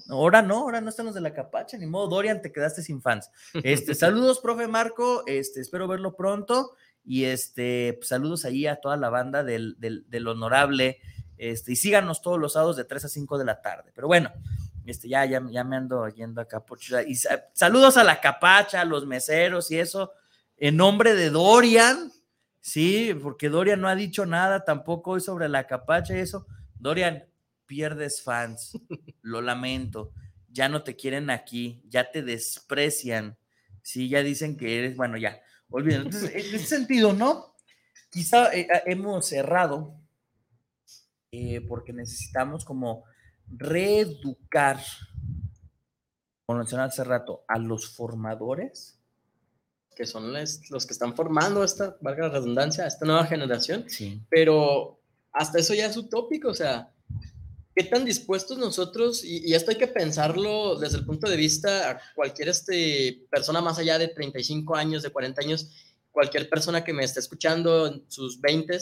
Ahora no, ahora no están los de la Capache, ni modo, Dorian, te quedaste sin fans. Este, saludos, profe Marco, este, espero verlo pronto. Y este, pues, saludos ahí a toda la banda del, del, del honorable. Este, y síganos todos los sábados de 3 a 5 de la tarde. Pero bueno, este, ya, ya, ya me ando yendo acá por Y saludos a la capacha, a los meseros y eso, en nombre de Dorian, sí, porque Dorian no ha dicho nada tampoco hoy sobre la capacha y eso. Dorian, pierdes fans, lo lamento, ya no te quieren aquí, ya te desprecian, sí, ya dicen que eres, bueno, ya, olviden. Entonces, en ese sentido, ¿no? Quizá eh, hemos cerrado eh, porque necesitamos como reeducar, como mencioné hace rato, a los formadores. Que son los que están formando esta, valga la redundancia, esta nueva generación. Pero hasta eso ya es utópico, o sea, ¿qué tan dispuestos nosotros, y, esto hay que pensarlo desde el punto de vista a cualquier este, persona más allá de 35 años, de 40 años, cualquier persona que me esté escuchando en sus 20,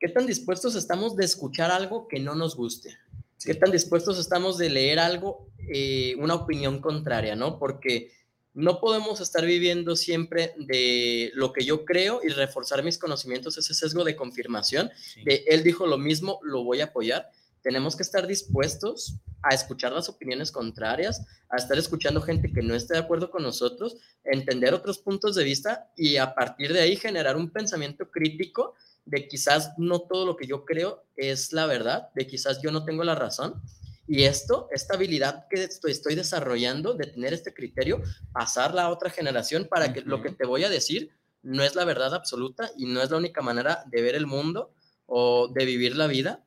¿qué tan dispuestos estamos de escuchar algo que no nos guste? ¿Qué tan dispuestos estamos de leer algo, eh, una opinión contraria, ¿no? Porque no podemos estar viviendo siempre de lo que yo creo y reforzar mis conocimientos, ese sesgo de confirmación, de él dijo lo mismo, lo voy a apoyar. Tenemos que estar dispuestos a escuchar las opiniones contrarias, a estar escuchando gente que no esté de acuerdo con nosotros, entender otros puntos de vista y a partir de ahí generar un pensamiento crítico de quizás no todo lo que yo creo es la verdad, de quizás yo no tengo la razón. Y esto, esta habilidad que estoy, estoy desarrollando de tener este criterio, pasarla a otra generación para que lo que te voy a decir no es la verdad absoluta y no es la única manera de ver el mundo o de vivir la vida.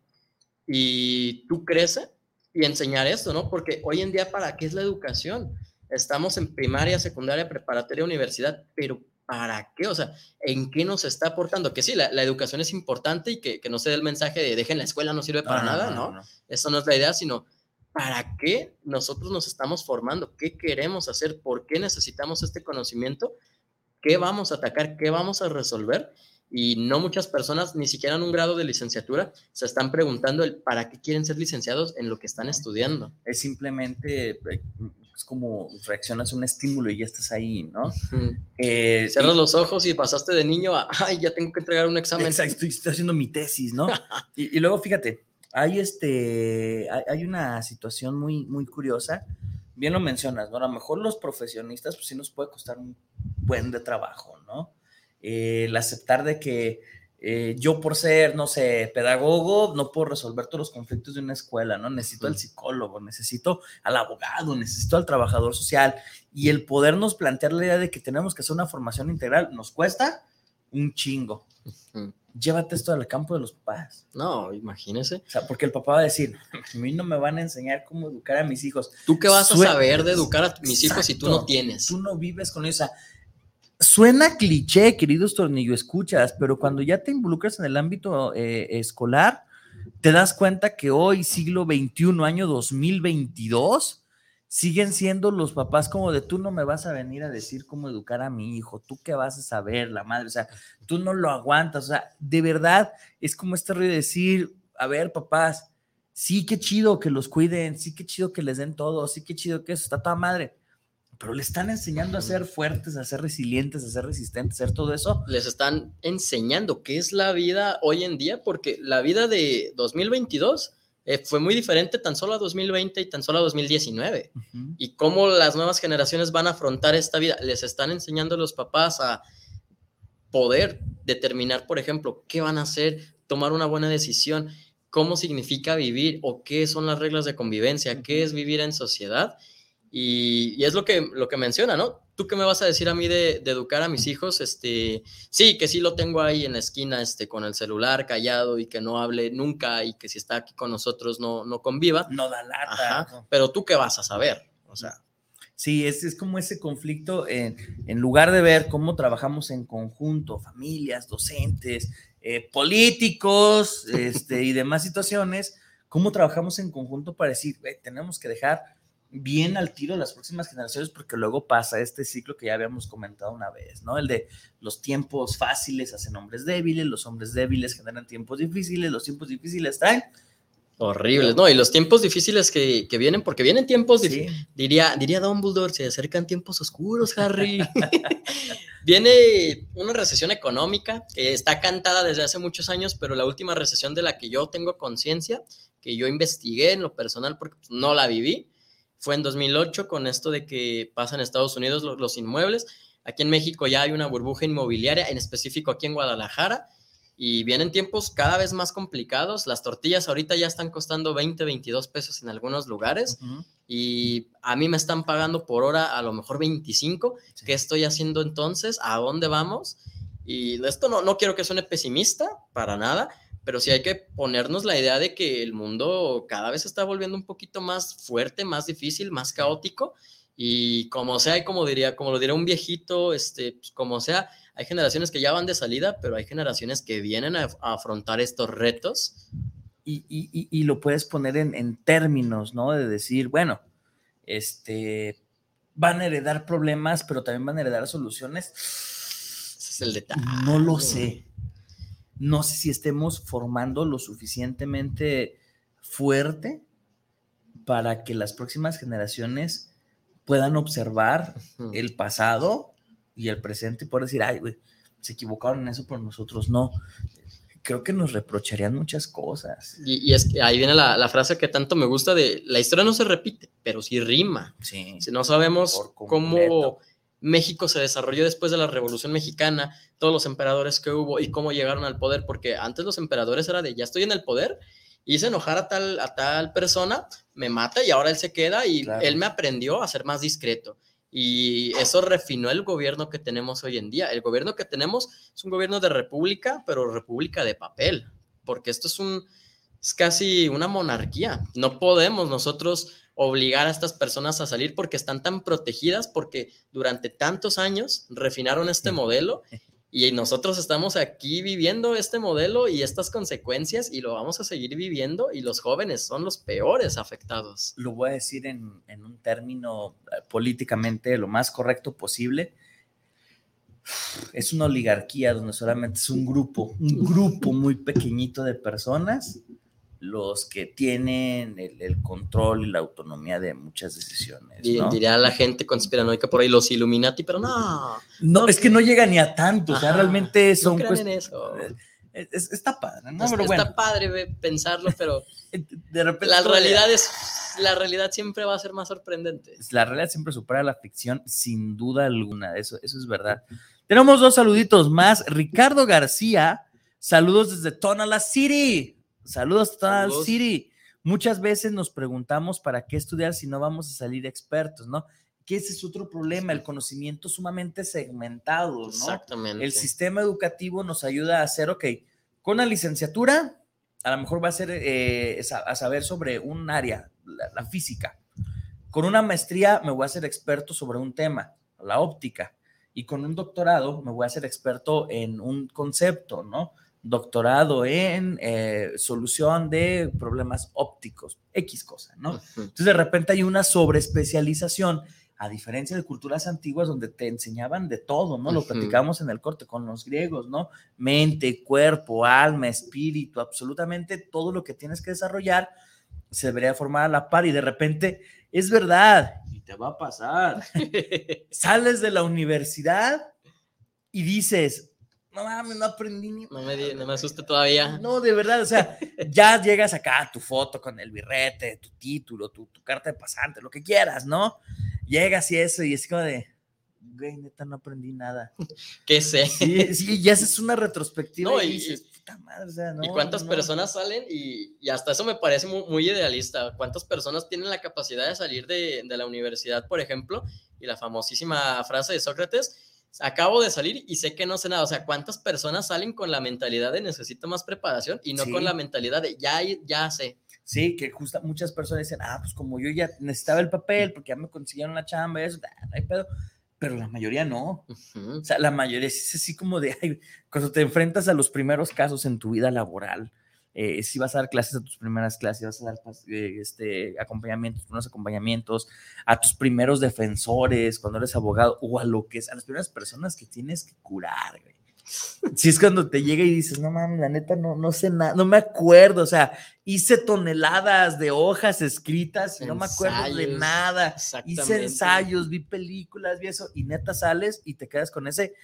Y tú creces y enseñar esto, ¿no? Porque hoy en día, ¿para qué es la educación? Estamos en primaria, secundaria, preparatoria, universidad, pero ¿para qué? O sea, ¿en qué nos está aportando? Que sí, la, educación es importante y que, no se dé el mensaje de dejen la escuela, no sirve para nada, ¿no? Eso no es la idea, sino ¿para qué nosotros nos estamos formando? ¿Qué queremos hacer? ¿Por qué necesitamos este conocimiento? ¿Qué vamos a atacar? ¿Qué vamos a resolver? Y no muchas personas, ni siquiera en un grado de licenciatura, se están preguntando el para qué quieren ser licenciados en lo que están estudiando. Es simplemente eh, es como reaccionas a un estímulo y ya estás ahí, ¿no? Eh, Cierras los ojos y pasaste de niño a, ay, ya tengo que entregar un examen. Exacto, estoy, haciendo mi tesis, ¿no? y, luego, fíjate, hay, este, hay, una situación muy, muy curiosa. Bien lo mencionas, ¿no? A lo mejor los profesionistas, pues sí nos puede costar un buen de trabajo, ¿no? Eh, el aceptar de que eh, yo por ser, no sé, pedagogo, no puedo resolver todos los conflictos de una escuela, ¿no? Necesito al psicólogo, necesito al abogado, necesito al trabajador social y el podernos plantear la idea de que tenemos que hacer una formación integral nos cuesta un chingo. Llévate esto al campo de los papás. No, imagínese. O sea, porque el papá va a decir, a mí no me van a enseñar cómo educar a mis hijos. ¿Tú qué vas a saber de educar a mis hijos si tú no tienes? Tú no vives con ellos. O sea, Suena cliché, queridos tornillo escuchas, pero cuando ya te involucras en el ámbito eh, escolar, te das cuenta que hoy, siglo XXI, año 2022, siguen siendo los papás como de tú no me vas a venir a decir cómo educar a mi hijo, tú qué vas a saber, la madre, o sea, tú no lo aguantas, o sea, de verdad es como este de decir, a ver, papás, sí, qué chido que los cuiden, sí, qué chido que les den todo, sí, qué chido que eso, está toda madre, pero le están enseñando a ser fuertes, a ser resilientes, a ser resistentes, a hacer todo eso. Les están enseñando qué es la vida hoy en día, porque la vida de 2022 eh, fue muy diferente tan solo a 2020 y tan solo a 2019. Y cómo las nuevas generaciones van a afrontar esta vida. Les están enseñando a los papás a poder determinar, por ejemplo, qué van a hacer, tomar una buena decisión, cómo significa vivir o qué son las reglas de convivencia, qué es vivir en sociedad y, es lo que, lo que menciona, ¿no? ¿Tú qué me vas a decir a mí de, educar a mis hijos? Este, sí, que sí lo tengo ahí en la esquina, este, con el celular callado y que no hable nunca y que si está aquí con nosotros no, no conviva. No da lata. pero tú qué vas a saber, o sea. Sí, es, es como ese conflicto en, en, lugar de ver cómo trabajamos en conjunto, familias, docentes, eh, políticos este, y demás situaciones, cómo trabajamos en conjunto para decir, tenemos que dejar bien al tiro las próximas generaciones porque luego pasa este ciclo que ya habíamos comentado una vez, ¿no? El de los tiempos fáciles hacen hombres débiles, los hombres débiles generan tiempos difíciles, los tiempos difíciles traen Horribles, ¿no? Y los tiempos difíciles que, vienen, porque vienen tiempos, diría, diría Dumbledore, se acercan tiempos oscuros, Harry. Viene una recesión económica que está cantada desde hace muchos años, pero la última recesión de la que yo tengo conciencia, que yo investigué en lo personal porque no la viví, fue en 2008 con esto de que pasan en Estados Unidos los, inmuebles. Aquí en México ya hay una burbuja inmobiliaria, en específico aquí en Guadalajara, y vienen tiempos cada vez más complicados. Las tortillas ahorita ya están costando 20, 22 pesos en algunos lugares y a mí me están pagando por hora a lo mejor 25. ¿Qué estoy haciendo entonces? ¿A dónde vamos? Y esto no, no quiero que suene pesimista para nada, pero sí hay que ponernos la idea de que el mundo cada vez está volviendo un poquito más fuerte, más difícil, más caótico y como sea, y como diría, como lo diría un viejito, este, pues, como sea, hay generaciones que ya van de salida, pero hay generaciones que vienen a, afrontar estos retos. Y, lo puedes poner en, términos, ¿no? De decir, bueno, este, van a heredar problemas, pero también van a heredar soluciones. Ese es el detalle. No lo sé no sé si estemos formando lo suficientemente fuerte para que las próximas generaciones puedan observar el pasado y el presente y poder decir, ay, güey, se equivocaron en eso, pero nosotros no. Creo que nos reprocharían muchas cosas. Y, y es que ahí viene la, la, frase que tanto me gusta de la historia no se repite, pero sí rima. Sí. Si no sabemos cómo México se desarrolló después de la Revolución Mexicana, todos los emperadores que hubo y cómo llegaron al poder, porque antes los emperadores era de ya estoy en el poder, hice enojar a tal, a tal persona, me mata y ahora él se queda y claro. él me aprendió a ser más discreto. Y eso refinó el gobierno que tenemos hoy en día. El gobierno que tenemos es un gobierno de república, pero república de papel, porque esto es un es casi una monarquía. No podemos nosotros obligar a estas personas a salir porque están tan protegidas, porque durante tantos años refinaron este modelo y nosotros estamos aquí viviendo este modelo y estas consecuencias y lo vamos a seguir viviendo y los jóvenes son los peores afectados. Lo voy a decir en, en un término eh, políticamente lo más correcto posible. Es una oligarquía donde solamente es un grupo, un grupo muy pequeñito de personas los que tienen el, el, control y la autonomía de muchas decisiones. ¿no? Diría la gente conspiranoica por ahí, los Illuminati, pero no. No, no es que no llega ni a tanto, Ajá, o sea, realmente son... No en eso. Es, está padre, ¿no? Está, pero bueno. está padre pensarlo, pero de repente la realidad es la realidad siempre va a ser más sorprendente. La realidad siempre supera la ficción, sin duda alguna, eso, eso es verdad. Tenemos dos saluditos más. Ricardo García, saludos desde Tonala City. Saludos, Tonal City. Muchas veces nos preguntamos para qué estudiar si no vamos a salir expertos, ¿no? Que ese es otro problema, el conocimiento sumamente segmentado, ¿no? Exactamente. El sistema educativo nos ayuda a hacer, ok, con la licenciatura, a lo mejor va a ser eh, a saber sobre un área, la, la física. Con una maestría me voy a hacer experto sobre un tema, la óptica. Y con un doctorado me voy a hacer experto en un concepto, ¿no? Doctorado en eh, solución de problemas ópticos, X cosa, ¿no? Entonces de repente hay una sobreespecialización, a diferencia de culturas antiguas donde te enseñaban de todo, ¿no? Lo platicamos en el corte con los griegos, ¿no? Mente, cuerpo, alma, espíritu, absolutamente todo lo que tienes que desarrollar se debería formar a la par y de repente es verdad y te va a pasar. Sales de la universidad y dices, no mames, no aprendí ni. No me, no me asuste todavía. No, de verdad, o sea, ya llegas acá, tu foto con el birrete, tu título, tu, tu, carta de pasante, lo que quieras, ¿no? Llegas y eso, y es como de, güey, neta, no aprendí nada. ¿Qué sé? Sí, sí ya haces una retrospectiva no, y, y, dices, puta madre, o sea, no. ¿Y cuántas no. personas salen? Y, y, hasta eso me parece muy, muy, idealista. ¿Cuántas personas tienen la capacidad de salir de, de la universidad, por ejemplo? Y la famosísima frase de Sócrates acabo de salir y sé que no sé nada. O sea, ¿cuántas personas salen con la mentalidad de necesito más preparación y no sí. con la mentalidad de ya, ya sé? Sí, que justo muchas personas dicen, ah, pues como yo ya necesitaba el papel porque ya me consiguieron la chamba y eso, no hay pedo. Pero la mayoría no. Uh -huh. O sea, la mayoría es así como de, ay, cuando te enfrentas a los primeros casos en tu vida laboral, eh, si vas a dar clases a tus primeras clases, vas a dar eh, este, acompañamientos, unos acompañamientos a tus primeros defensores, cuando eres abogado, o a lo que es, a las primeras personas que tienes que curar, güey. Si es cuando te llega y dices, no mames, la neta no, no sé nada, no me acuerdo, o sea, hice toneladas de hojas escritas y no me acuerdo de nada, hice ensayos, vi películas, vi eso, y neta sales y te quedas con ese,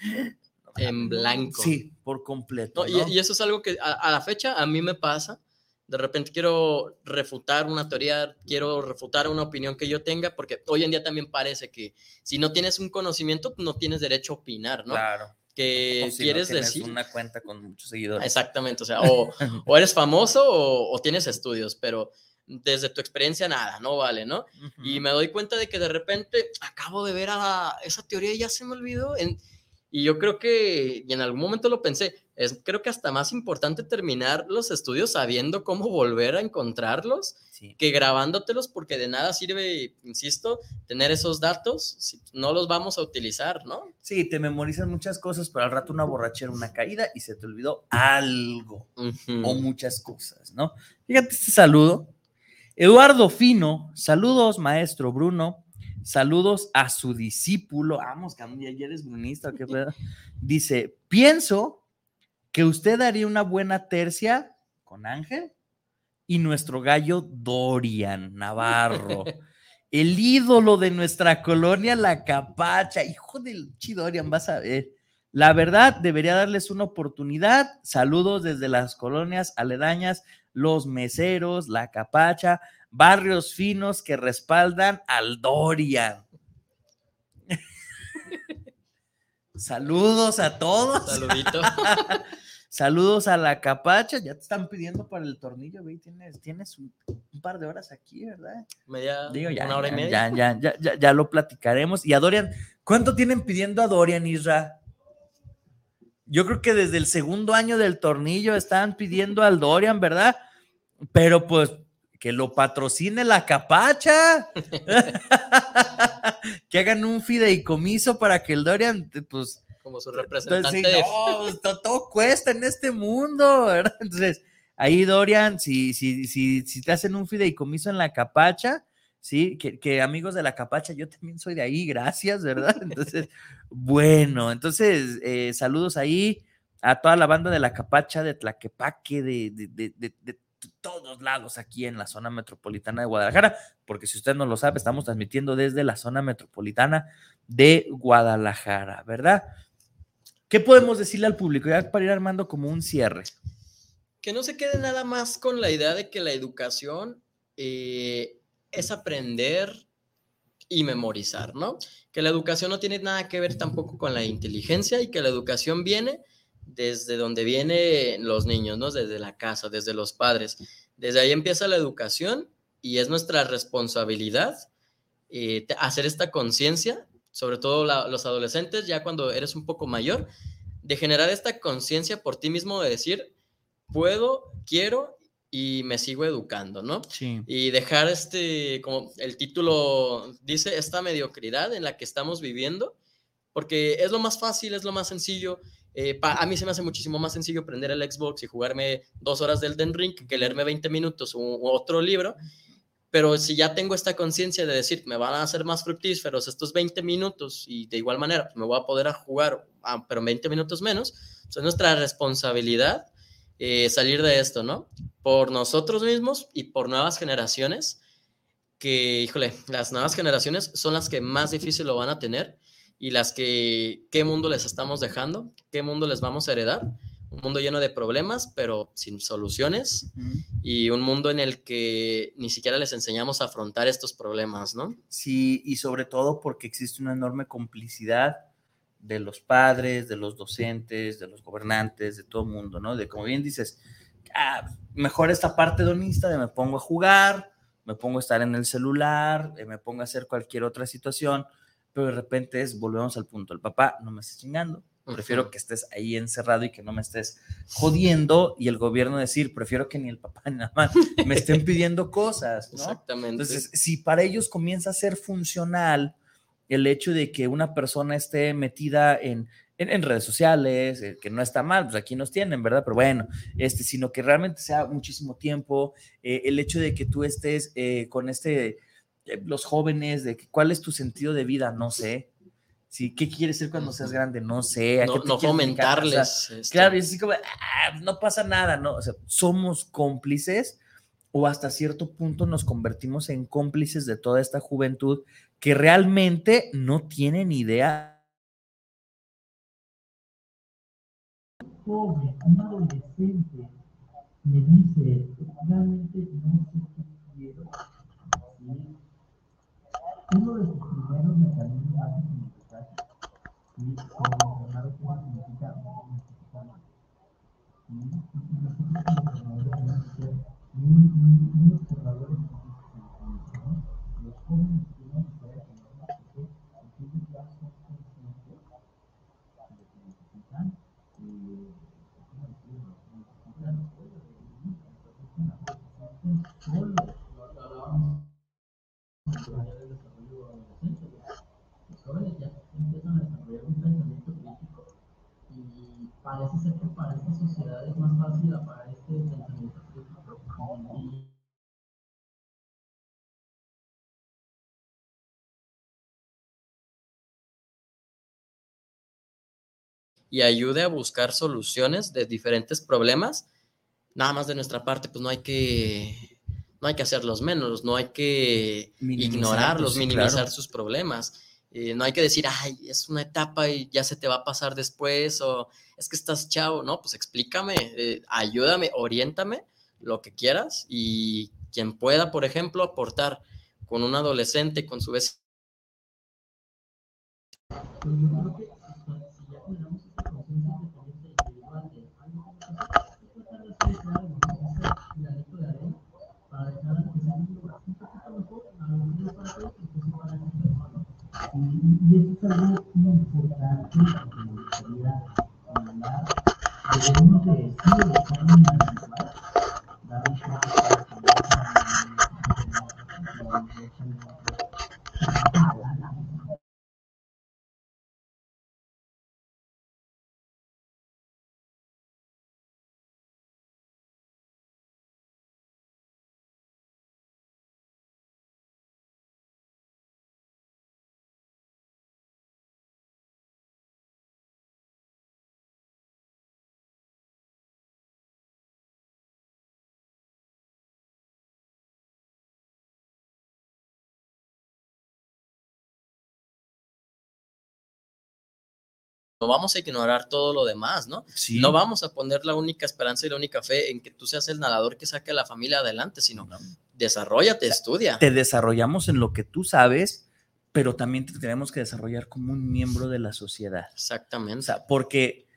en blanco. Sí, por completo. No, ¿no? Y, y, eso es algo que a, a, la fecha a mí me pasa. De repente quiero refutar una teoría, quiero refutar una opinión que yo tenga, porque hoy en día también parece que si no tienes un conocimiento, no tienes derecho a opinar, ¿no? Claro. Que o si quieres no decir. una cuenta con muchos seguidores. Exactamente, o sea, o, o eres famoso o, o, tienes estudios, pero desde tu experiencia nada, no vale, ¿no? Uh -huh. Y me doy cuenta de que de repente acabo de ver a esa teoría y ya se me olvidó. En, y yo creo que, y en algún momento lo pensé, es creo que hasta más importante terminar los estudios sabiendo cómo volver a encontrarlos sí. que grabándotelos, porque de nada sirve, insisto, tener esos datos si no los vamos a utilizar, ¿no? Sí, te memorizan muchas cosas, pero al rato una borrachera, una caída y se te olvidó algo uh -huh. o muchas cosas, ¿no? Fíjate este saludo. Eduardo Fino, saludos, maestro Bruno. Saludos a su discípulo. Vamos, que ya eres brunista, qué pedo. Dice: Pienso que usted haría una buena tercia con Ángel y nuestro gallo Dorian Navarro. el ídolo de nuestra colonia, la capacha. Hijo del Chidorian, vas a ver. La verdad, debería darles una oportunidad. Saludos desde las colonias aledañas, los meseros, la capacha, barrios finos que respaldan al Dorian. Saludos a todos. Saludito. Saludos a la capacha. Ya te están pidiendo para el tornillo, güey. Tienes, tienes un, un par de horas aquí, ¿verdad? Media, Digo, ya, una hora ya, y media. Ya, ya, ya, ya, ya lo platicaremos. Y a Dorian, ¿cuánto tienen pidiendo a Dorian, Isra? Yo creo que desde el segundo año del tornillo estaban pidiendo al Dorian, ¿verdad? Pero pues que lo patrocine la capacha. que hagan un fideicomiso para que el Dorian, pues, Como su entonces, representante. no, to- todo cuesta en este mundo, ¿verdad? Entonces, ahí, Dorian, si, si, si, si te hacen un fideicomiso en la capacha, sí, que, que amigos de la capacha, yo también soy de ahí, gracias, ¿verdad? Entonces, bueno, entonces, eh, saludos ahí a toda la banda de la capacha, de Tlaquepaque, de, de, de- de todos lados aquí en la zona metropolitana de Guadalajara, porque si usted no lo sabe, estamos transmitiendo desde la zona metropolitana de Guadalajara, ¿verdad? ¿Qué podemos decirle al público ya para ir armando como un cierre? Que no se quede nada más con la idea de que la educación eh, es aprender y memorizar, ¿no? Que la educación no tiene nada que ver tampoco con la inteligencia y que la educación viene desde donde vienen los niños, ¿no? Desde la casa, desde los padres. Desde ahí empieza la educación y es nuestra responsabilidad eh, hacer esta conciencia, sobre todo la- los adolescentes, ya cuando eres un poco mayor, de generar esta conciencia por ti mismo de decir, puedo, quiero y me sigo educando, ¿no? Sí. Y dejar este, como el título dice, esta mediocridad en la que estamos viviendo, porque es lo más fácil, es lo más sencillo. Eh, a mí se me hace muchísimo más sencillo prender el Xbox y jugarme dos horas del Den Ring que leerme 20 minutos u, otro libro. Pero si ya tengo esta conciencia de decir, me van a hacer más fructíferos estos 20 minutos y de igual manera me voy a poder a jugar, ah, pero en 20 minutos menos, pues es nuestra responsabilidad eh, salir de esto, ¿no? Por nosotros mismos y por nuevas generaciones, que, híjole, las nuevas generaciones son las que más difícil lo van a tener y las que, ¿qué mundo les estamos dejando? ¿Qué mundo les vamos a heredar? Un mundo lleno de problemas, pero sin soluciones y un mundo en el que ni siquiera les enseñamos a afrontar estos problemas, ¿no? Sí, y sobre todo porque existe una enorme complicidad de los padres, de los docentes, de los gobernantes, de todo el mundo, ¿no? De como bien dices, ah, mejor esta parte donista de me pongo a jugar, me pongo a estar en el celular, eh, me pongo a hacer cualquier otra situación, pero de repente es, volvemos al punto, el papá no me estés chingando, prefiero que estés ahí encerrado y que no me estés jodiendo, y el gobierno decir, prefiero que ni el papá ni la mamá me estén pidiendo cosas, ¿no? Exactamente. Entonces, si para ellos comienza a ser funcional el hecho de que una persona esté metida en, en, en redes sociales, eh, que no está mal, pues aquí nos tienen, ¿verdad? Pero bueno, este, sino que realmente sea muchísimo tiempo, eh, el hecho de que tú estés eh, con este, los jóvenes, de que, cuál es tu sentido de vida, no sé. Sí, ¿Qué quieres ser cuando seas grande? No sé. ¿a No- qué no? O sea, este- Claro, y es así como, "Ah, no pasa nada, ¿no? O sea, somos cómplices o hasta cierto punto nos convertimos en cómplices de toda esta juventud que realmente no tienen idea. pobre, un adolescente me dice, realmente no sé qué quiero. Uno de sus primeros mecanismos de aprendizaje, ¿sí? como ¿qué significa. Y nosotros como entrenadores tenemos que ser muy, muy, muy observadores ¿no? Los jóvenes tienen que ser entrenadores porque ellos ya son conscientes de que necesitan eh, ¿cómo decirlo? Necesitan apoyo de vivir, necesitan apoyo, se sienten solos. Lo hablábamos en el área del desarrollo adolescente. Los jóvenes ya empiezan a desarrollar un pensamiento crítico y parece ser que para esta sociedad es más fácil para este pensamiento crítico y ayude a buscar soluciones de diferentes problemas nada más de nuestra parte, pues no hay que, no hay que hacerlos menos, no hay que Minimizar, ignorarlos, pues minimizar claro. sus problemas. Eh, no hay que decir, ay, es una etapa y ya se te va a pasar después, o es que estás chavo, no, pues explícame, eh, ayúdame, oriéntame, lo que quieras, y quien pueda, por ejemplo, aportar con un adolescente, con su vez Y eso es algo importante que me gustaría hablar. De no vamos a ignorar todo lo demás, ¿no? Sí. No vamos a poner la única esperanza y la única fe en que tú seas el nadador que saque a la familia adelante, sino desarrollate, estudia. Te desarrollamos en lo que tú sabes, pero también te tenemos que desarrollar como un miembro de la sociedad. Exactamente. O sea, porque,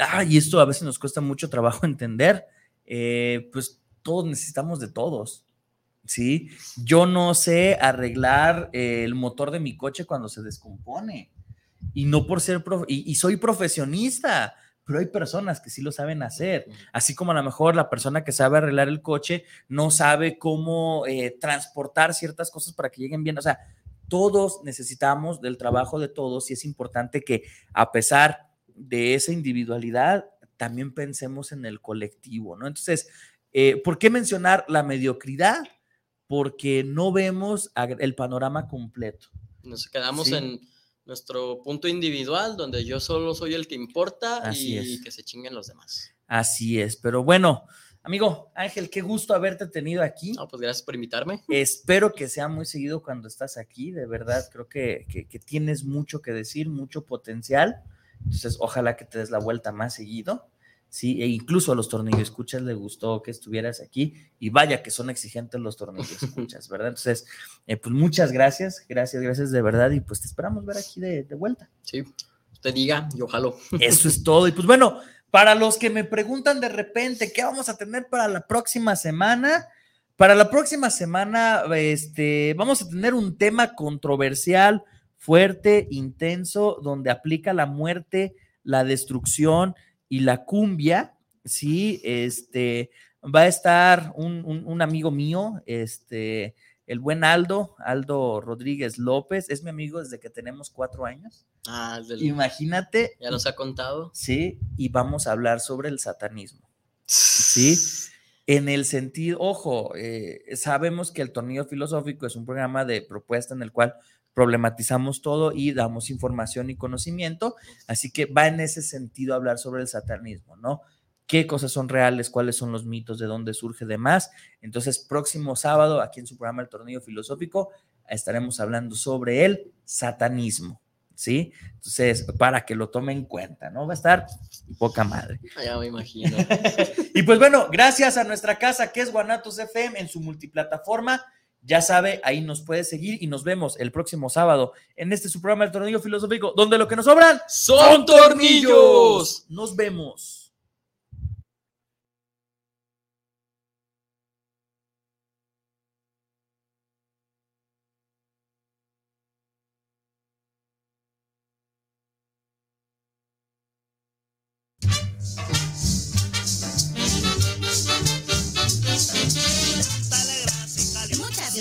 ah, y esto a veces nos cuesta mucho trabajo entender, eh, pues todos necesitamos de todos. ¿Sí? Yo no sé arreglar eh, el motor de mi coche cuando se descompone. Y no por ser, y, y soy profesionista, pero hay personas que sí lo saben hacer. Así como a lo mejor la persona que sabe arreglar el coche no sabe cómo eh, transportar ciertas cosas para que lleguen bien. O sea, todos necesitamos del trabajo de todos y es importante que a pesar de esa individualidad, también pensemos en el colectivo, ¿no? Entonces, eh, ¿por qué mencionar la mediocridad? Porque no vemos el panorama completo. Nos quedamos Sí. en nuestro punto individual, donde yo solo soy el que importa Así y es. que se chinguen los demás. Así es, pero bueno, amigo Ángel, qué gusto haberte tenido aquí. No, pues gracias por invitarme. Espero que sea muy seguido cuando estás aquí, de verdad, creo que, que- que tienes mucho que decir, mucho potencial, entonces ojalá que te des la vuelta más seguido, sí, e incluso a los tornillos escuchas le gustó que estuvieras aquí y vaya que son exigentes los tornillos escuchas, ¿verdad? Entonces, eh, pues muchas gracias, gracias, gracias de verdad y pues te esperamos ver aquí de, de vuelta. Sí, usted diga y ojalá. Eso es todo. Y pues bueno, para los que me preguntan de repente qué vamos a tener para la próxima semana, para la próxima semana, este, vamos a tener un tema controversial, fuerte, intenso, donde aplica la muerte, la destrucción y la cumbia. Sí, este, va a estar un, un- un amigo mío, este, el buen Aldo, Aldo Rodríguez López, es mi amigo desde que tenemos cuatro años. Ah, del- Imagínate. Ya nos ha contado. Sí, y vamos a hablar sobre el satanismo. Sí, en el sentido, ojo, eh, sabemos que el tornillo filosófico es un programa de propuesta en el cual problematizamos todo y damos información y conocimiento, así que va en ese sentido hablar sobre el satanismo, ¿no? ¿Qué cosas son reales? ¿Cuáles son los mitos? ¿De dónde surge demás? Entonces, próximo sábado, aquí en su programa El Tornillo Filosófico, estaremos hablando sobre el satanismo. ¿sí? Entonces, para que lo tome en cuenta, ¿no? Va a estar poca madre. Ah, Ya me imagino. Y pues bueno, gracias a nuestra casa que es Guanatos FM en su multiplataforma. Ya sabe, ahí nos puede seguir y nos vemos el próximo sábado en este su programa El Tornillo Filosófico, donde lo que nos sobran ¡Son tornillos! Nos vemos.